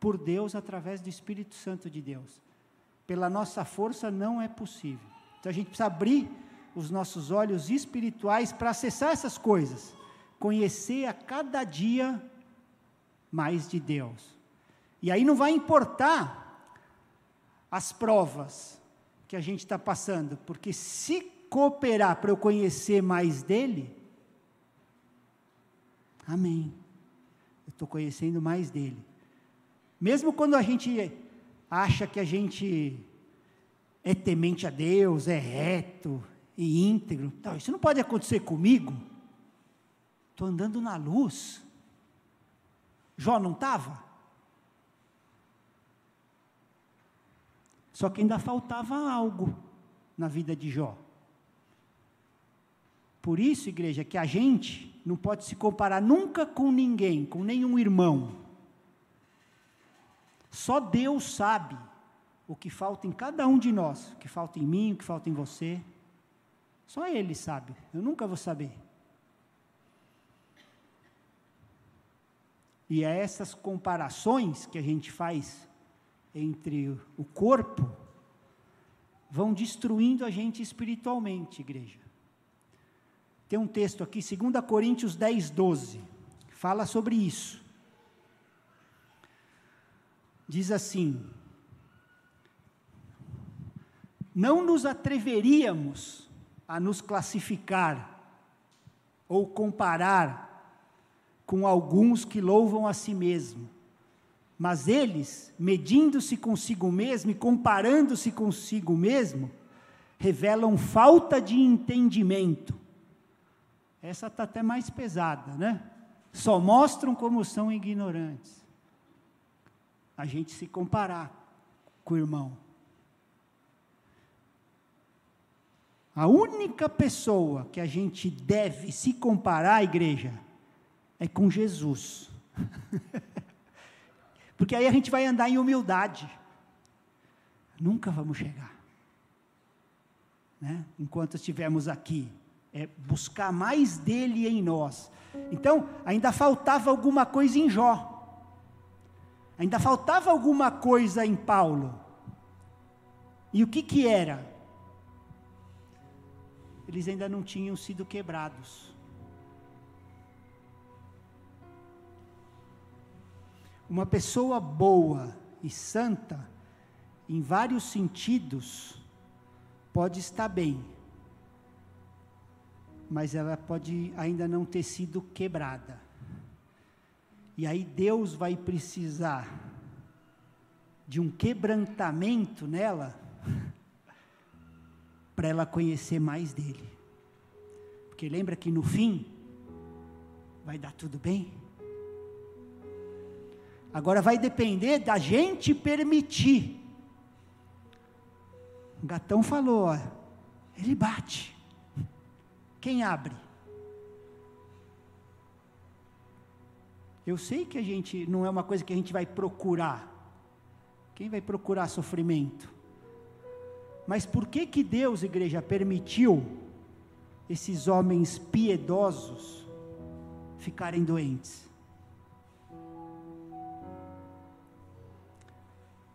por Deus através do Espírito Santo de Deus. Pela nossa força não é possível. Então a gente precisa abrir os nossos olhos espirituais para acessar essas coisas, conhecer a cada dia mais de Deus. E aí não vai importar as provas que a gente está passando, porque se cooperar para eu conhecer mais dele, amém. Eu estou conhecendo mais dele. Mesmo quando a gente acha que a gente é temente a Deus, é reto e íntegro, não, isso não pode acontecer comigo. Estou andando na luz. Jó não estava? Só que ainda faltava algo na vida de Jó. Por isso, igreja, que a gente não pode se comparar nunca com ninguém, com nenhum irmão. Só Deus sabe o que falta em cada um de nós, o que falta em mim, o que falta em você. Só Ele sabe, eu nunca vou saber. E é essas comparações que a gente faz entre o corpo vão destruindo a gente espiritualmente, igreja. Tem um texto aqui, 2 Coríntios 10, 12, fala sobre isso. Diz assim: Não nos atreveríamos a nos classificar ou comparar com alguns que louvam a si mesmo. Mas eles, medindo-se consigo mesmo e comparando-se consigo mesmo, revelam falta de entendimento. Essa está até mais pesada, né? Só mostram como são ignorantes. A gente se comparar com o irmão. A única pessoa que a gente deve se comparar, igreja, é com Jesus. Porque aí a gente vai andar em humildade. Nunca vamos chegar. Né? Enquanto estivermos aqui, é buscar mais dele em nós. Então, ainda faltava alguma coisa em Jó. Ainda faltava alguma coisa em Paulo. E o que que era? Eles ainda não tinham sido quebrados. Uma pessoa boa e santa, em vários sentidos, pode estar bem, mas ela pode ainda não ter sido quebrada. E aí Deus vai precisar de um quebrantamento nela para ela conhecer mais dele. Porque lembra que no fim vai dar tudo bem? Agora vai depender da gente permitir. O gatão falou, ó, ele bate. Quem abre? Eu sei que a gente não é uma coisa que a gente vai procurar. Quem vai procurar sofrimento? Mas por que que Deus, igreja, permitiu esses homens piedosos ficarem doentes?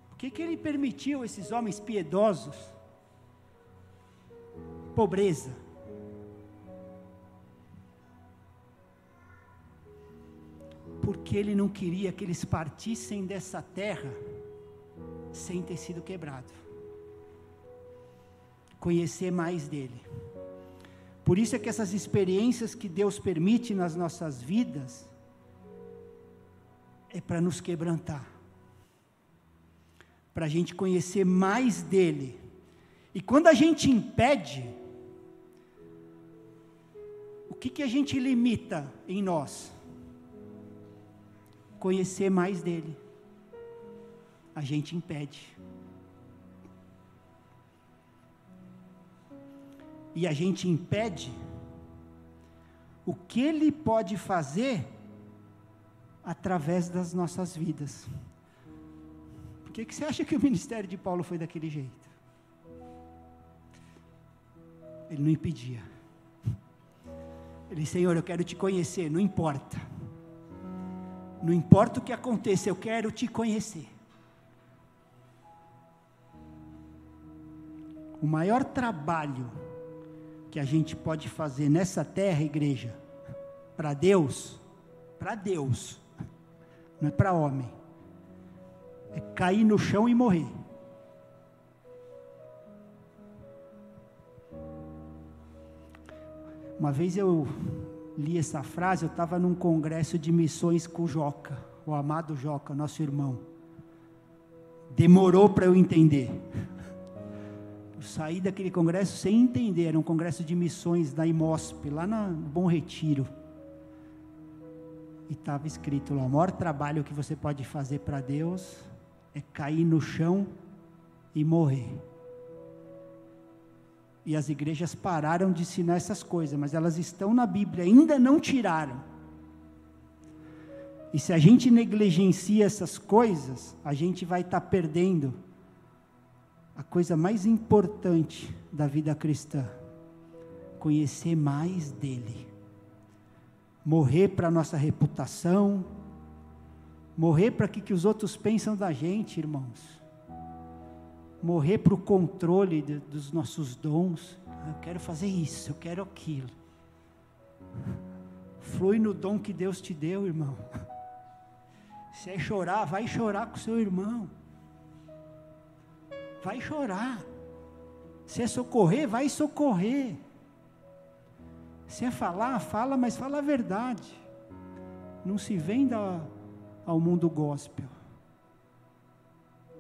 Por que, que ele permitiu esses homens piedosos? Pobreza. Porque ele não queria que eles partissem dessa terra sem ter sido quebrado. Conhecer mais dele. Por isso é que essas experiências que Deus permite nas nossas vidas é para nos quebrantar para a gente conhecer mais dele. E quando a gente impede, o que, que a gente limita em nós? Conhecer mais dele. A gente impede. E a gente impede o que ele pode fazer através das nossas vidas que, que você acha que o ministério de Paulo foi daquele jeito? Ele não impedia. Ele Senhor, eu quero te conhecer, não importa. Não importa o que aconteça, eu quero te conhecer. O maior trabalho que a gente pode fazer nessa terra, igreja, para Deus, para Deus, não é para homem é cair no chão e morrer. Uma vez eu li essa frase, eu estava num congresso de missões com o Joca, o amado Joca, nosso irmão. Demorou para eu entender. Eu saí daquele congresso sem entender, era um congresso de missões da IMOSP, lá no Bom Retiro. E estava escrito lá: o maior trabalho que você pode fazer para Deus é cair no chão e morrer. E as igrejas pararam de ensinar essas coisas, mas elas estão na Bíblia, ainda não tiraram. E se a gente negligencia essas coisas, a gente vai estar tá perdendo a coisa mais importante da vida cristã: conhecer mais dele. Morrer para a nossa reputação, morrer para o que, que os outros pensam da gente, irmãos morrer para o controle de, dos nossos dons. Ah, eu quero fazer isso, eu quero aquilo. Flui no dom que Deus te deu, irmão. Se é chorar, vai chorar com seu irmão. Vai chorar. Se é socorrer, vai socorrer. Se é falar, fala, mas fala a verdade. Não se venda ao mundo gospel.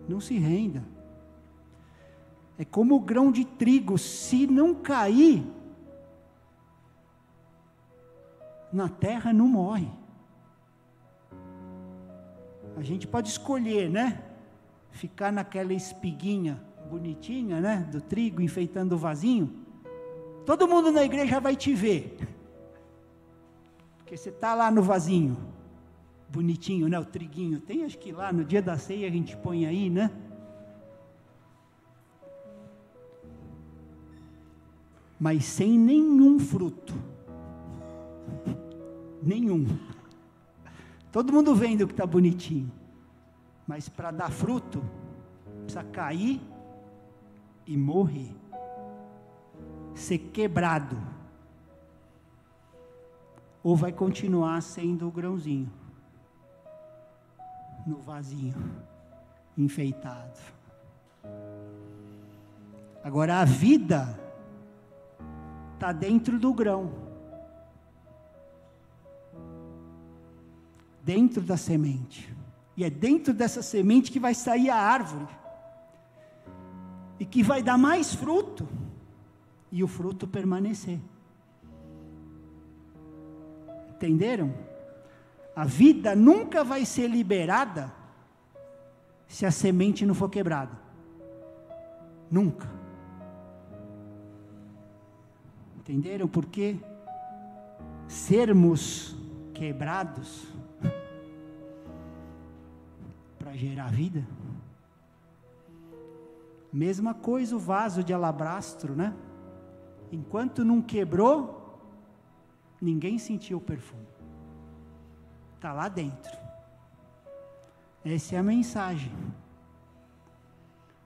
Não se renda. É como o grão de trigo, se não cair na terra, não morre. A gente pode escolher, né? Ficar naquela espiguinha bonitinha, né? Do trigo enfeitando o vasinho. Todo mundo na igreja vai te ver. Porque você está lá no vasinho. Bonitinho, né? O triguinho. Tem acho que lá no dia da ceia a gente põe aí, né? Mas sem nenhum fruto. Nenhum. Todo mundo vendo que está bonitinho, mas para dar fruto, precisa cair e morrer, ser quebrado, ou vai continuar sendo o grãozinho, no vasinho, enfeitado. Agora a vida está dentro do grão, dentro da semente. E é dentro dessa semente que vai sair a árvore, e que vai dar mais fruto, e o fruto permanecer. Entenderam? A vida nunca vai ser liberada se a semente não for quebrada. Nunca. Entenderam por que sermos quebrados para gerar vida? Mesma coisa o vaso de alabastro, né? Enquanto não quebrou, ninguém sentiu o perfume. Está lá dentro. Essa é a mensagem.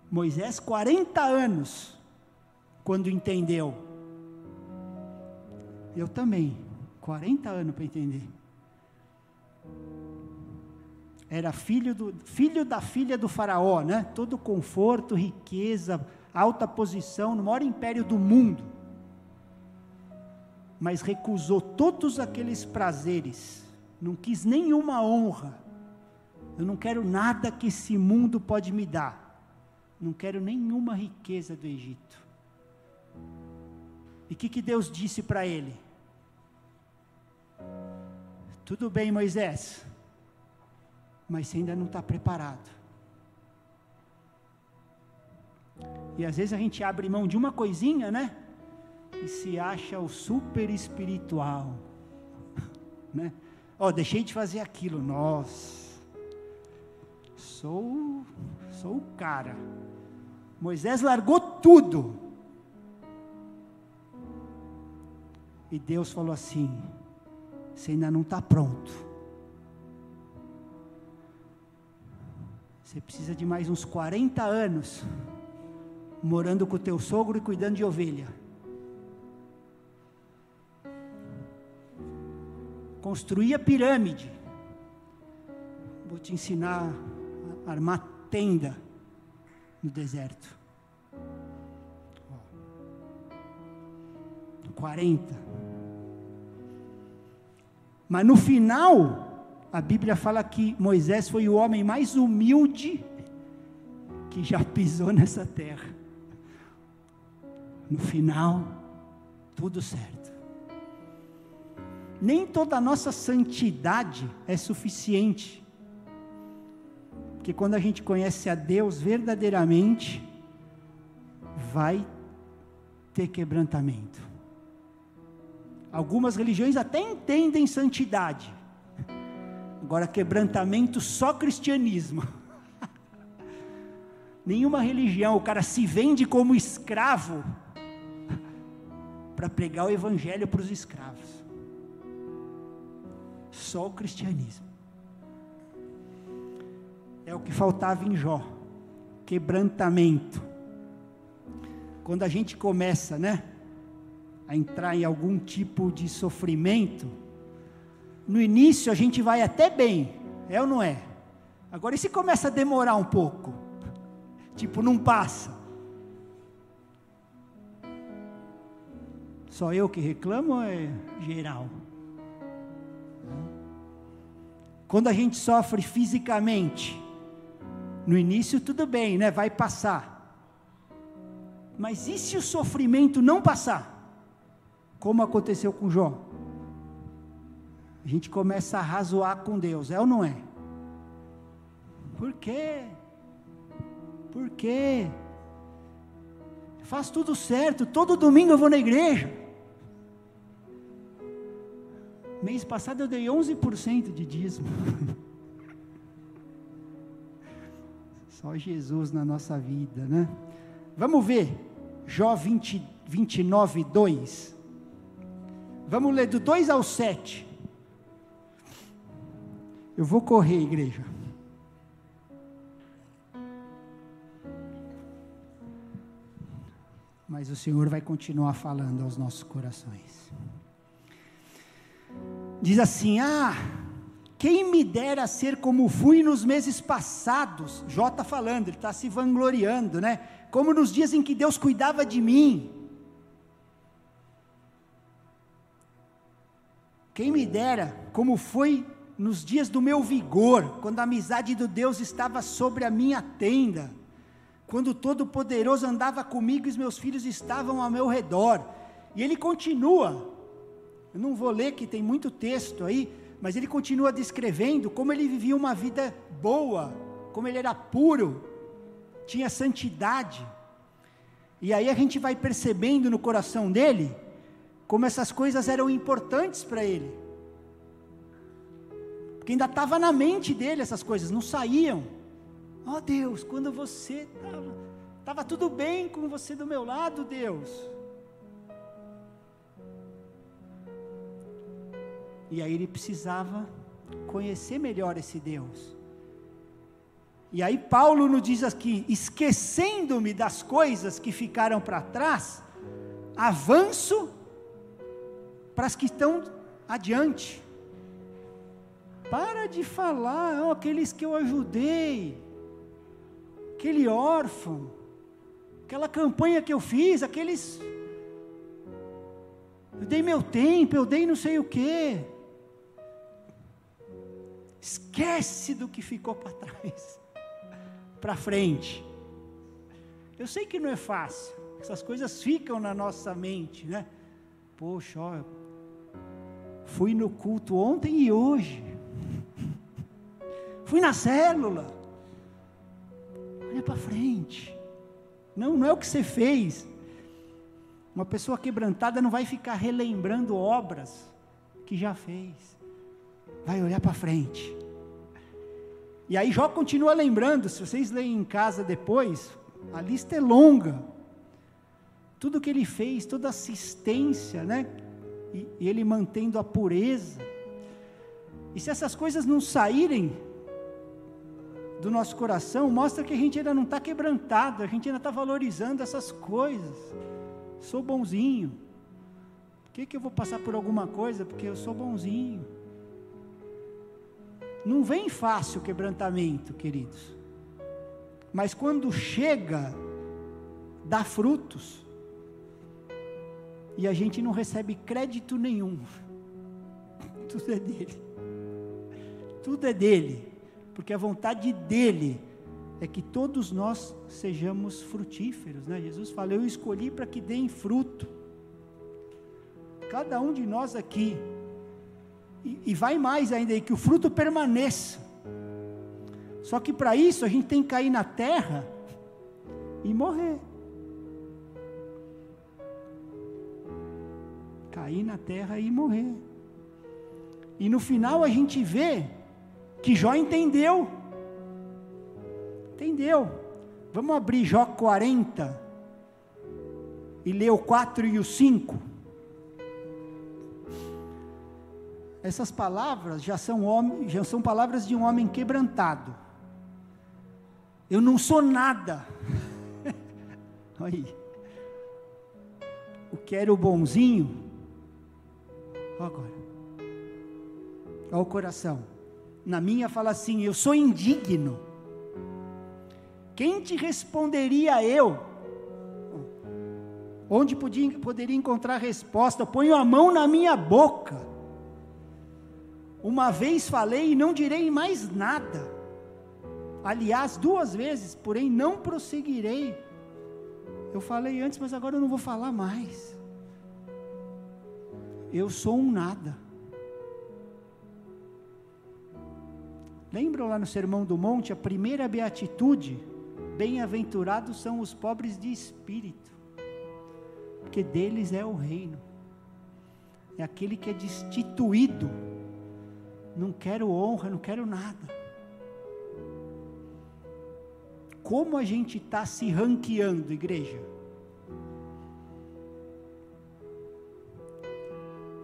Moisés, 40 anos, quando entendeu eu também, 40 anos para entender. Era filho, do, filho da filha do faraó, né? Todo conforto, riqueza, alta posição, no maior império do mundo. Mas recusou todos aqueles prazeres, não quis nenhuma honra. Eu não quero nada que esse mundo pode me dar. Não quero nenhuma riqueza do Egito. E o que, que Deus disse para ele? Tudo bem, Moisés, mas você ainda não está preparado. E às vezes a gente abre mão de uma coisinha, né? E se acha o super espiritual, né? Ó, oh, deixei de fazer aquilo, nossa, sou, sou o cara. Moisés largou tudo E Deus falou assim: você ainda não está pronto. Você precisa de mais uns 40 anos morando com o teu sogro e cuidando de ovelha. Construir a pirâmide. Vou te ensinar a armar tenda no deserto. 40. Mas no final, a Bíblia fala que Moisés foi o homem mais humilde que já pisou nessa terra. No final, tudo certo. Nem toda a nossa santidade é suficiente. Porque quando a gente conhece a Deus verdadeiramente, vai ter quebrantamento. Algumas religiões até entendem santidade. Agora, quebrantamento só cristianismo. Nenhuma religião, o cara se vende como escravo para pregar o evangelho para os escravos. Só o cristianismo. É o que faltava em Jó. Quebrantamento. Quando a gente começa, né, a entrar em algum tipo de sofrimento, no início a gente vai até bem, é ou não é? Agora, e se começa a demorar um pouco? Tipo, não passa. Só eu que reclamo ou é geral? Quando a gente sofre fisicamente, no início tudo bem, né? Vai passar. Mas e se o sofrimento não passar? Como aconteceu com Jó? A gente começa a razoar com Deus, é ou não é? Por quê? Por quê? Faz tudo certo, todo domingo eu vou na igreja. Mês passado eu dei 11% de dízimo. Só Jesus na nossa vida, né? Vamos ver, Jó 20, 29, 2. Vamos ler do 2 ao 7. Eu vou correr, igreja. Mas o Senhor vai continuar falando aos nossos corações. Diz assim: Ah, quem me dera ser como fui nos meses passados. Jó está falando, ele está se vangloriando, né? Como nos dias em que Deus cuidava de mim. Quem me dera como foi nos dias do meu vigor, quando a amizade do Deus estava sobre a minha tenda, quando o Todo-Poderoso andava comigo e os meus filhos estavam ao meu redor. E ele continua, eu não vou ler que tem muito texto aí, mas ele continua descrevendo como ele vivia uma vida boa, como ele era puro, tinha santidade. E aí a gente vai percebendo no coração dele como essas coisas eram importantes para ele. Porque ainda estava na mente dele essas coisas, não saíam. Oh, Deus, quando você estava, estava tudo bem com você do meu lado, Deus. E aí ele precisava conhecer melhor esse Deus. E aí Paulo nos diz aqui: esquecendo-me das coisas que ficaram para trás, avanço para as que estão adiante. Para de falar, oh, aqueles que eu ajudei, aquele órfão, aquela campanha que eu fiz, aqueles. Eu dei meu tempo, eu dei não sei o quê. Esquece do que ficou para trás, para frente. Eu sei que não é fácil, essas coisas ficam na nossa mente, né? Poxa, ó, fui no culto ontem e hoje. Fui na célula. Olha para frente. Não, não é o que você fez. Uma pessoa quebrantada não vai ficar relembrando obras que já fez. Vai olhar para frente. E aí Jó continua lembrando, se vocês leem em casa depois, a lista é longa. Tudo que ele fez, toda assistência, né? E, ele mantendo a pureza. E se essas coisas não saírem do nosso coração mostra que a gente ainda não está quebrantado, a gente ainda está valorizando essas coisas. Sou bonzinho. Por que, que eu vou passar por alguma coisa? Porque eu sou bonzinho. Não vem fácil o quebrantamento, queridos. Mas quando chega, dá frutos. E a gente não recebe crédito nenhum. Tudo é dele. Tudo é dele porque a vontade dele é que todos nós sejamos frutíferos, né? Jesus falou: Eu escolhi para que deem fruto. Cada um de nós aqui, e, e vai mais ainda aí, que o fruto permaneça. Só que para isso a gente tem que cair na terra e morrer. Cair na terra e morrer. E no final a gente vê que Jó entendeu. Entendeu? Vamos abrir Jó 40 e ler o 4 e o 5. Essas palavras já são, homem, já são palavras de um homem quebrantado. Eu não sou nada. Aí. O que era o bonzinho. Olha agora. Olha o coração. Na minha fala assim: Eu sou indigno. Quem te responderia eu? Onde podia, poderia encontrar resposta? Ponho a mão na minha boca. Uma vez falei e não direi mais nada. Aliás, duas vezes, porém não prosseguirei. Eu falei antes, mas agora eu não vou falar mais. Eu sou um nada. Lembram lá no Sermão do Monte, a primeira beatitude? Bem-aventurados são os pobres de espírito, porque deles é o reino. É aquele que é destituído. Não quero honra, não quero nada. Como a gente está se ranqueando, igreja?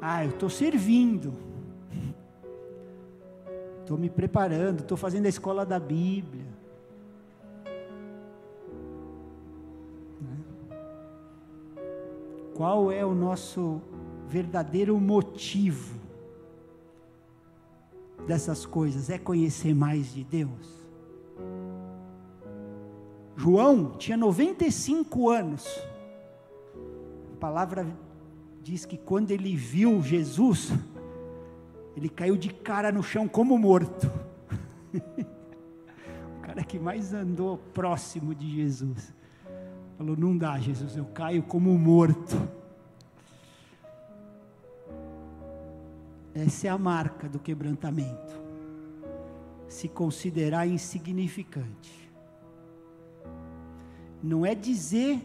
Ah, eu estou servindo. Estou me preparando, estou fazendo a escola da Bíblia. Qual é o nosso verdadeiro motivo dessas coisas? É conhecer mais de Deus? João tinha 95 anos. A palavra diz que quando ele viu Jesus, ele caiu de cara no chão como morto. o cara que mais andou próximo de Jesus. Falou: Não dá, Jesus, eu caio como morto. Essa é a marca do quebrantamento. Se considerar insignificante. Não é dizer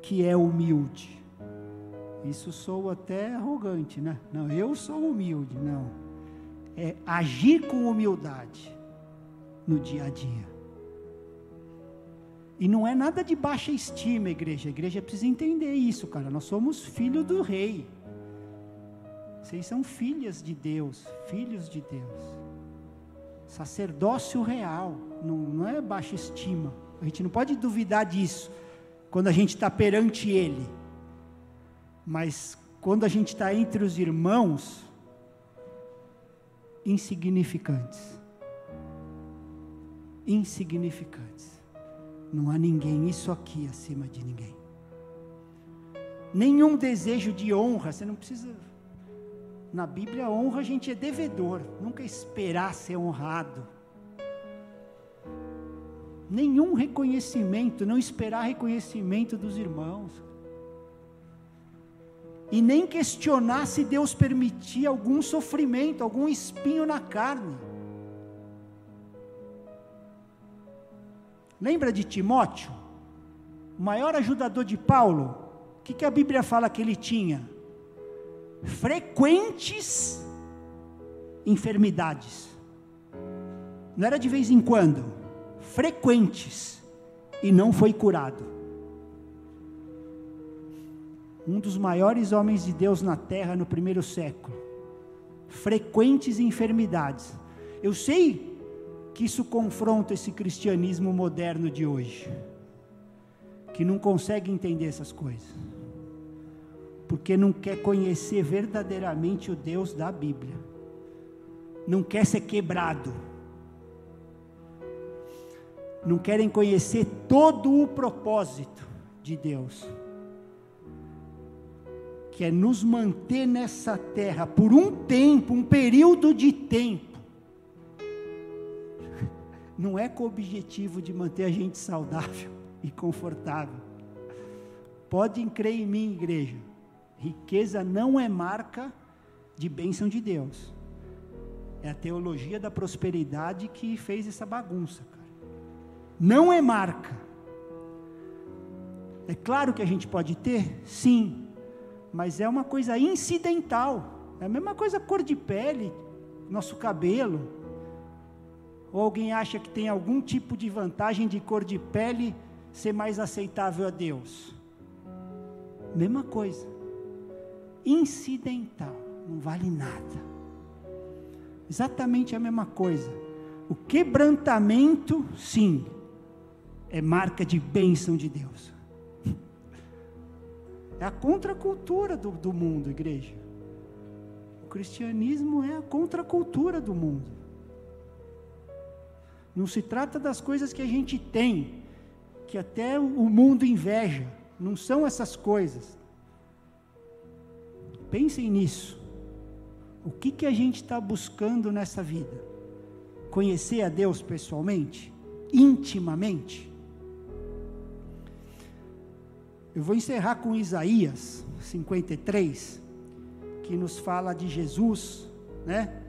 que é humilde. Isso sou até arrogante, né? Não, eu sou humilde, não. É agir com humildade no dia a dia. E não é nada de baixa estima, igreja. A igreja precisa entender isso, cara. Nós somos filhos do rei. Vocês são filhas de Deus, filhos de Deus. Sacerdócio real, não, não é baixa estima. A gente não pode duvidar disso quando a gente está perante Ele. Mas quando a gente está entre os irmãos, insignificantes. Insignificantes. Não há ninguém, isso aqui acima de ninguém. Nenhum desejo de honra, você não precisa. Na Bíblia, honra a gente é devedor, nunca esperar ser honrado. Nenhum reconhecimento, não esperar reconhecimento dos irmãos. E nem questionar se Deus permitir algum sofrimento, algum espinho na carne. Lembra de Timóteo? O maior ajudador de Paulo? O que, que a Bíblia fala que ele tinha? Frequentes enfermidades. Não era de vez em quando, frequentes. E não foi curado. Um dos maiores homens de Deus na terra no primeiro século. Frequentes enfermidades. Eu sei que isso confronta esse cristianismo moderno de hoje, que não consegue entender essas coisas, porque não quer conhecer verdadeiramente o Deus da Bíblia, não quer ser quebrado, não querem conhecer todo o propósito de Deus, que é nos manter nessa terra por um tempo, um período de tempo, não é com o objetivo de manter a gente saudável e confortável. Podem crer em mim, igreja. Riqueza não é marca de bênção de Deus. É a teologia da prosperidade que fez essa bagunça, cara. Não é marca. É claro que a gente pode ter, sim, mas é uma coisa incidental. É a mesma coisa cor de pele, nosso cabelo. Ou alguém acha que tem algum tipo de vantagem de cor de pele ser mais aceitável a Deus? Mesma coisa. Incidental, não vale nada. Exatamente a mesma coisa. O quebrantamento, sim, é marca de bênção de Deus. É a contracultura do, do mundo, igreja. O cristianismo é a contracultura do mundo. Não se trata das coisas que a gente tem, que até o mundo inveja. Não são essas coisas. Pensem nisso. O que, que a gente está buscando nessa vida? Conhecer a Deus pessoalmente? Intimamente? Eu vou encerrar com Isaías 53, que nos fala de Jesus, né?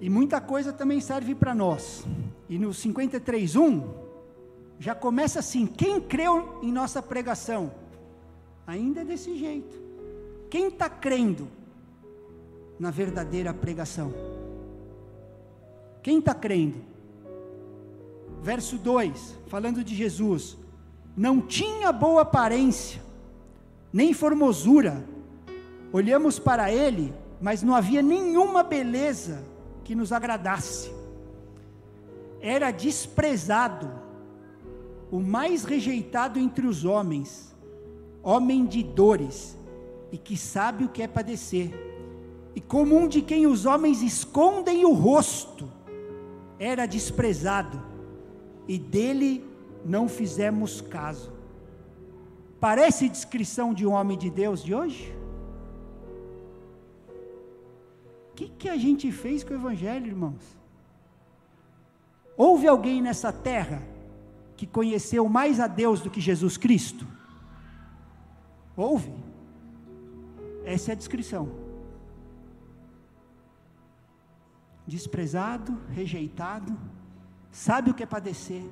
E muita coisa também serve para nós. E no 53:1 já começa assim: quem creu em nossa pregação? Ainda é desse jeito. Quem está crendo na verdadeira pregação? Quem está crendo? Verso 2, falando de Jesus: não tinha boa aparência, nem formosura. Olhamos para ele, mas não havia nenhuma beleza que nos agradasse. Era desprezado, o mais rejeitado entre os homens, homem de dores, e que sabe o que é padecer, e como um de quem os homens escondem o rosto, era desprezado, e dele não fizemos caso. Parece descrição de um homem de Deus de hoje? O que, que a gente fez com o Evangelho, irmãos? Houve alguém nessa terra que conheceu mais a Deus do que Jesus Cristo? Houve. Essa é a descrição. Desprezado, rejeitado, sabe o que é padecer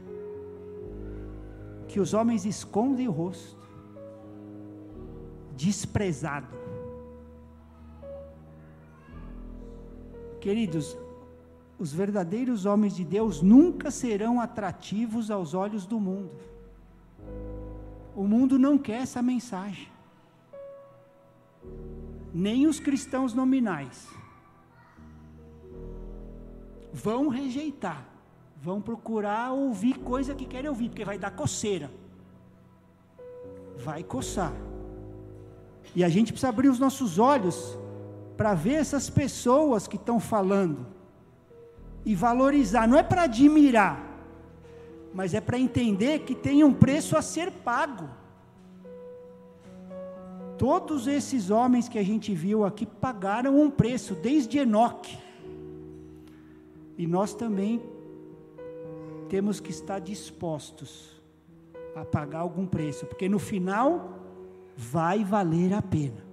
que os homens escondem o rosto, desprezado. Queridos, os verdadeiros homens de Deus nunca serão atrativos aos olhos do mundo. O mundo não quer essa mensagem. Nem os cristãos nominais vão rejeitar vão procurar ouvir coisa que querem ouvir, porque vai dar coceira. Vai coçar. E a gente precisa abrir os nossos olhos para ver essas pessoas que estão falando e valorizar. Não é para admirar, mas é para entender que tem um preço a ser pago. Todos esses homens que a gente viu aqui pagaram um preço, desde Enoque. E nós também temos que estar dispostos a pagar algum preço, porque no final vai valer a pena.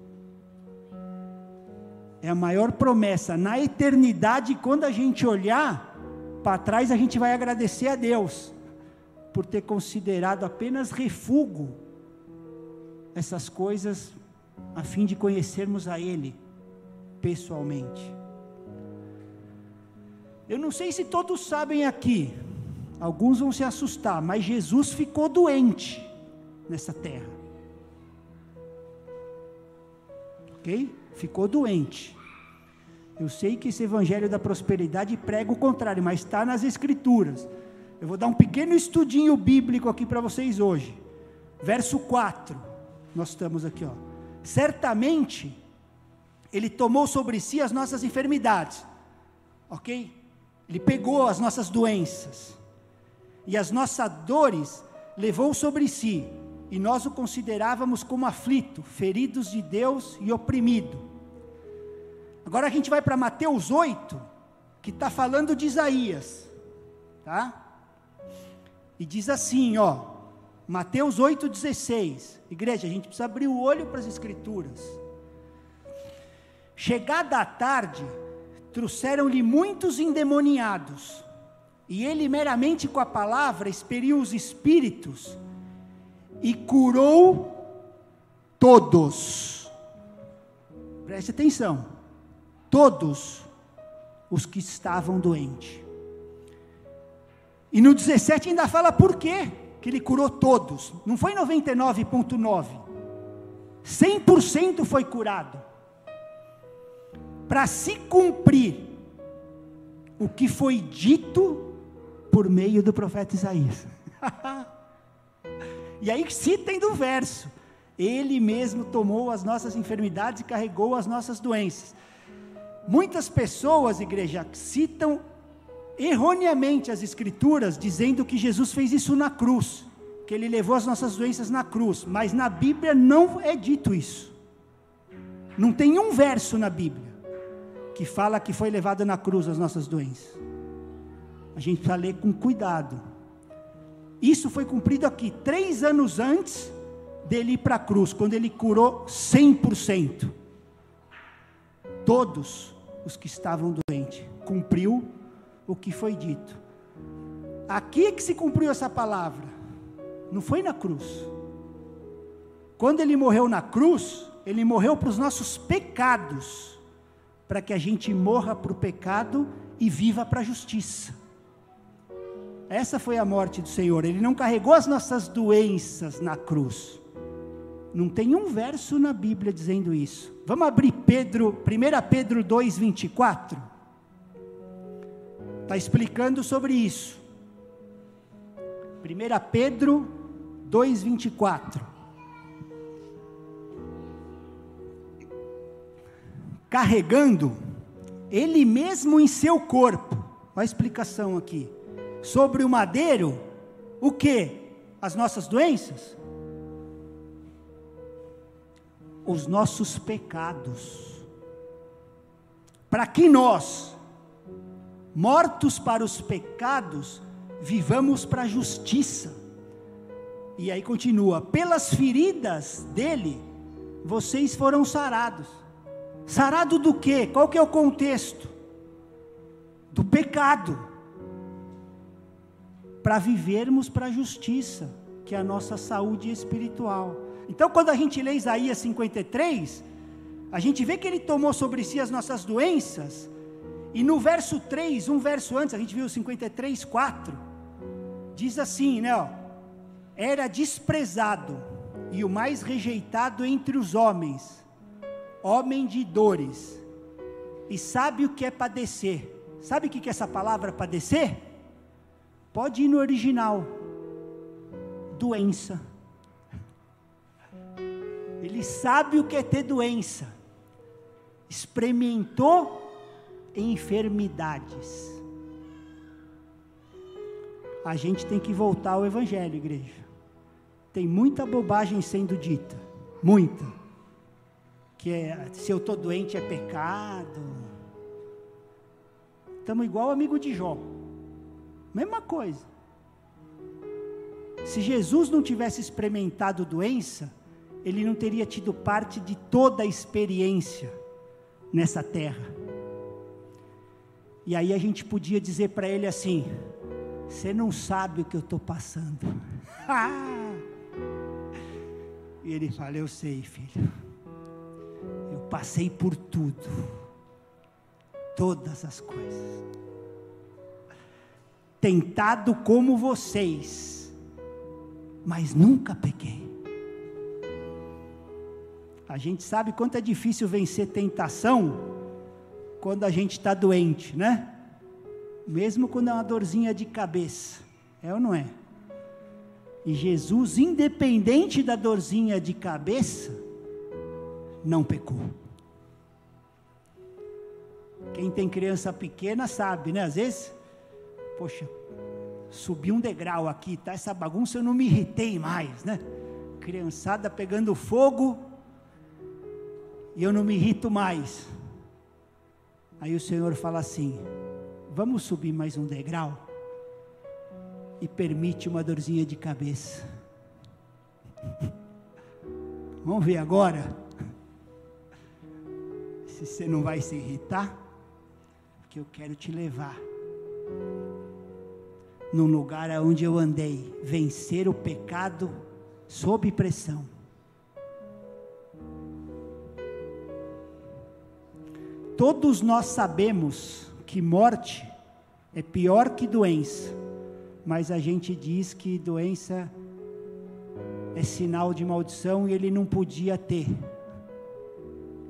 É a maior promessa. Na eternidade, quando a gente olhar para trás, a gente vai agradecer a Deus por ter considerado apenas refúgio essas coisas a fim de conhecermos a Ele pessoalmente. Eu não sei se todos sabem aqui, Alguns vão se assustar, mas Jesus ficou doente nessa terra. Ok? Ficou doente. Eu sei que esse evangelho da prosperidade prega o contrário, mas está nas Escrituras. Eu vou dar um pequeno estudinho bíblico aqui para vocês hoje. Verso 4. Nós estamos aqui, ó. Certamente ele tomou sobre si as nossas enfermidades. OK? Ele pegou as nossas doenças e as nossas dores levou sobre si, e nós o considerávamos como aflito, feridos de Deus e oprimido. Agora a gente vai para Mateus 8, que está falando de Isaías, tá? E diz assim, ó, Mateus 8,16. Igreja, a gente precisa abrir o olho para as Escrituras. Chegada a tarde, trouxeram-lhe muitos endemoniados e ele meramente com a palavra expeliu os espíritos e curou todos. Preste atenção. Todos os que estavam doentes. E no 17 ainda fala por quê que ele curou todos. Não foi 99,9. 100% foi curado. Para se cumprir o que foi dito por meio do profeta Isaías. e aí citem do verso: Ele mesmo tomou as nossas enfermidades e carregou as nossas doenças. Muitas pessoas, igreja, citam erroneamente as Escrituras, dizendo que Jesus fez isso na cruz, que ele levou as nossas doenças na cruz, mas na Bíblia não é dito isso. Não tem um verso na Bíblia que fala que foi levado na cruz as nossas doenças. A gente precisa ler com cuidado. Isso foi cumprido aqui, três anos antes dele ir para a cruz, quando ele curou 100%. Todos os que estavam doentes. Cumpriu o que foi dito. Aqui é que se cumpriu essa palavra, não foi na cruz. Quando ele morreu na cruz, ele morreu para os nossos pecados, para que a gente morra para o pecado e viva para a justiça. Essa foi a morte do Senhor. Ele não carregou as nossas doenças na cruz. Não tem um verso na Bíblia dizendo isso. Vamos abrir Pedro, 1 Pedro 2, 24 está explicando sobre isso. 1 Pedro 2,24. Carregando ele mesmo em seu corpo, olha a explicação aqui, sobre o madeiro, o que? As nossas doenças? Os nossos pecados. Para que nós, mortos para os pecados, vivamos para a justiça. E aí continua: pelas feridas dele, vocês foram sarados. Sarado do quê? Qual que é o contexto? Do pecado. Para vivermos para a justiça, que é a nossa saúde espiritual. Então, quando a gente lê Isaías 53, a gente vê que ele tomou sobre si as nossas doenças e no verso 3, um verso antes, a gente viu 53, 4, diz assim, né? Ó, Era desprezado e o mais rejeitado entre os homens, homem de dores, e sabe o que é padecer. Sabe o que é essa palavra padecer? Pode ir no original. Doença. Ele sabe o que é ter doença. Experimentou enfermidades. A gente tem que voltar ao Evangelho, igreja. Tem muita bobagem sendo dita, muita. Que é, se eu estou doente é pecado. Estamos igual amigo de Jó. Mesma coisa. Se Jesus não tivesse experimentado doença, ele não teria tido parte de toda a experiência nessa terra. E aí a gente podia dizer para ele assim: Você não sabe o que eu estou passando. e ele fala: Eu sei, filho. Eu passei por tudo. Todas as coisas. Tentado como vocês, mas nunca pequei. A gente sabe quanto é difícil vencer tentação quando a gente está doente, né? Mesmo quando é uma dorzinha de cabeça, é ou não é? E Jesus, independente da dorzinha de cabeça, não pecou. Quem tem criança pequena sabe, né? Às vezes, poxa, subi um degrau aqui, tá? Essa bagunça eu não me irritei mais, né? Criançada pegando fogo e eu não me irrito mais. Aí o Senhor fala assim: vamos subir mais um degrau? E permite uma dorzinha de cabeça. Vamos ver agora? Se você não vai se irritar, porque eu quero te levar no lugar onde eu andei, vencer o pecado sob pressão. Todos nós sabemos que morte é pior que doença, mas a gente diz que doença é sinal de maldição e ele não podia ter.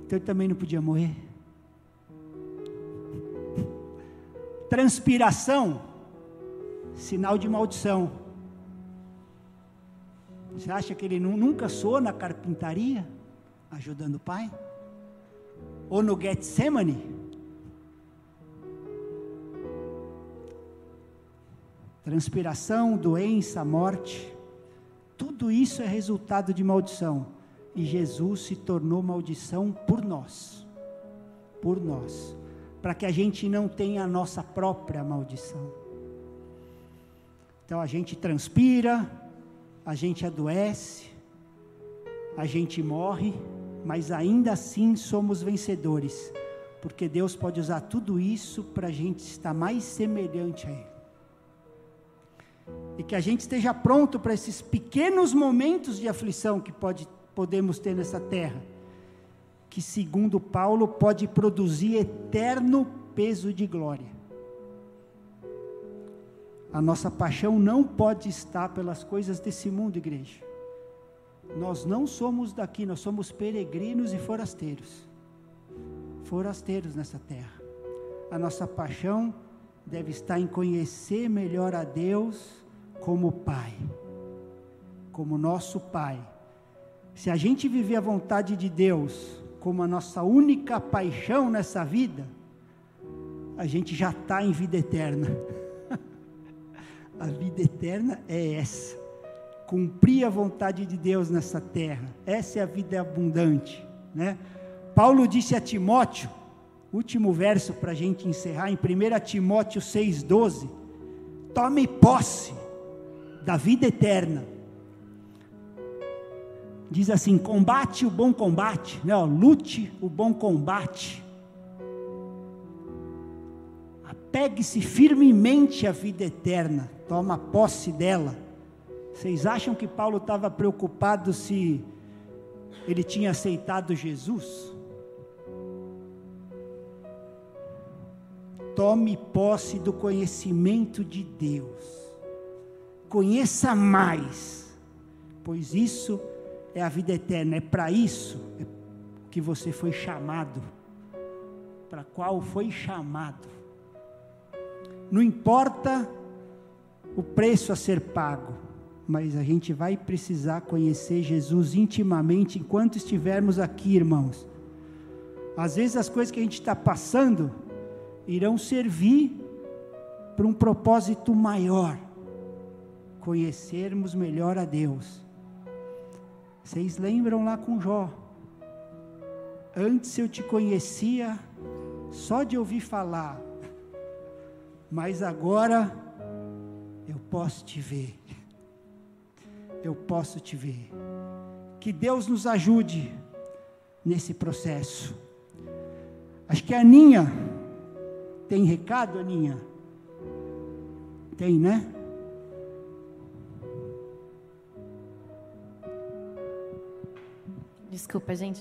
Então ele também não podia morrer. Transpiração sinal de maldição. Você acha que ele nunca soou na carpintaria, ajudando o pai? Ou no Getsemane? Transpiração, doença, morte, tudo isso é resultado de maldição. E Jesus se tornou maldição por nós. Por nós. Para que a gente não tenha a nossa própria maldição. Então a gente transpira, a gente adoece, a gente morre, mas ainda assim somos vencedores. Porque Deus pode usar tudo isso para a gente estar mais semelhante a Ele e que a gente esteja pronto para esses pequenos momentos de aflição que pode, podemos ter nessa terra, que segundo Paulo pode produzir eterno peso de glória. A nossa paixão não pode estar pelas coisas desse mundo, igreja. Nós não somos daqui, nós somos peregrinos e forasteiros. Forasteiros nessa terra. A nossa paixão deve estar em conhecer melhor a Deus como Pai, como nosso Pai. Se a gente viver a vontade de Deus como a nossa única paixão nessa vida, a gente já está em vida eterna. a vida eterna é essa. Cumprir a vontade de Deus nessa terra. Essa é a vida abundante. Né? Paulo disse a Timóteo, último verso para a gente encerrar, em 1 Timóteo 6,12: Tome posse da vida eterna. Diz assim: combate o bom combate, né? lute o bom combate. Apegue-se firmemente à vida eterna, toma posse dela. Vocês acham que Paulo estava preocupado se ele tinha aceitado Jesus? Tome posse do conhecimento de Deus conheça mais, pois isso é a vida eterna, é para isso que você foi chamado, para qual foi chamado. Não importa o preço a ser pago, mas a gente vai precisar conhecer Jesus intimamente enquanto estivermos aqui, irmãos. Às vezes as coisas que a gente está passando irão servir para um propósito maior conhecermos melhor a Deus. Vocês lembram lá com Jó? Antes eu te conhecia só de ouvir falar, mas agora eu posso te ver. Eu posso te ver. Que Deus nos ajude nesse processo. Acho que a Aninha tem recado, Aninha? Tem, né? Desculpa, gente.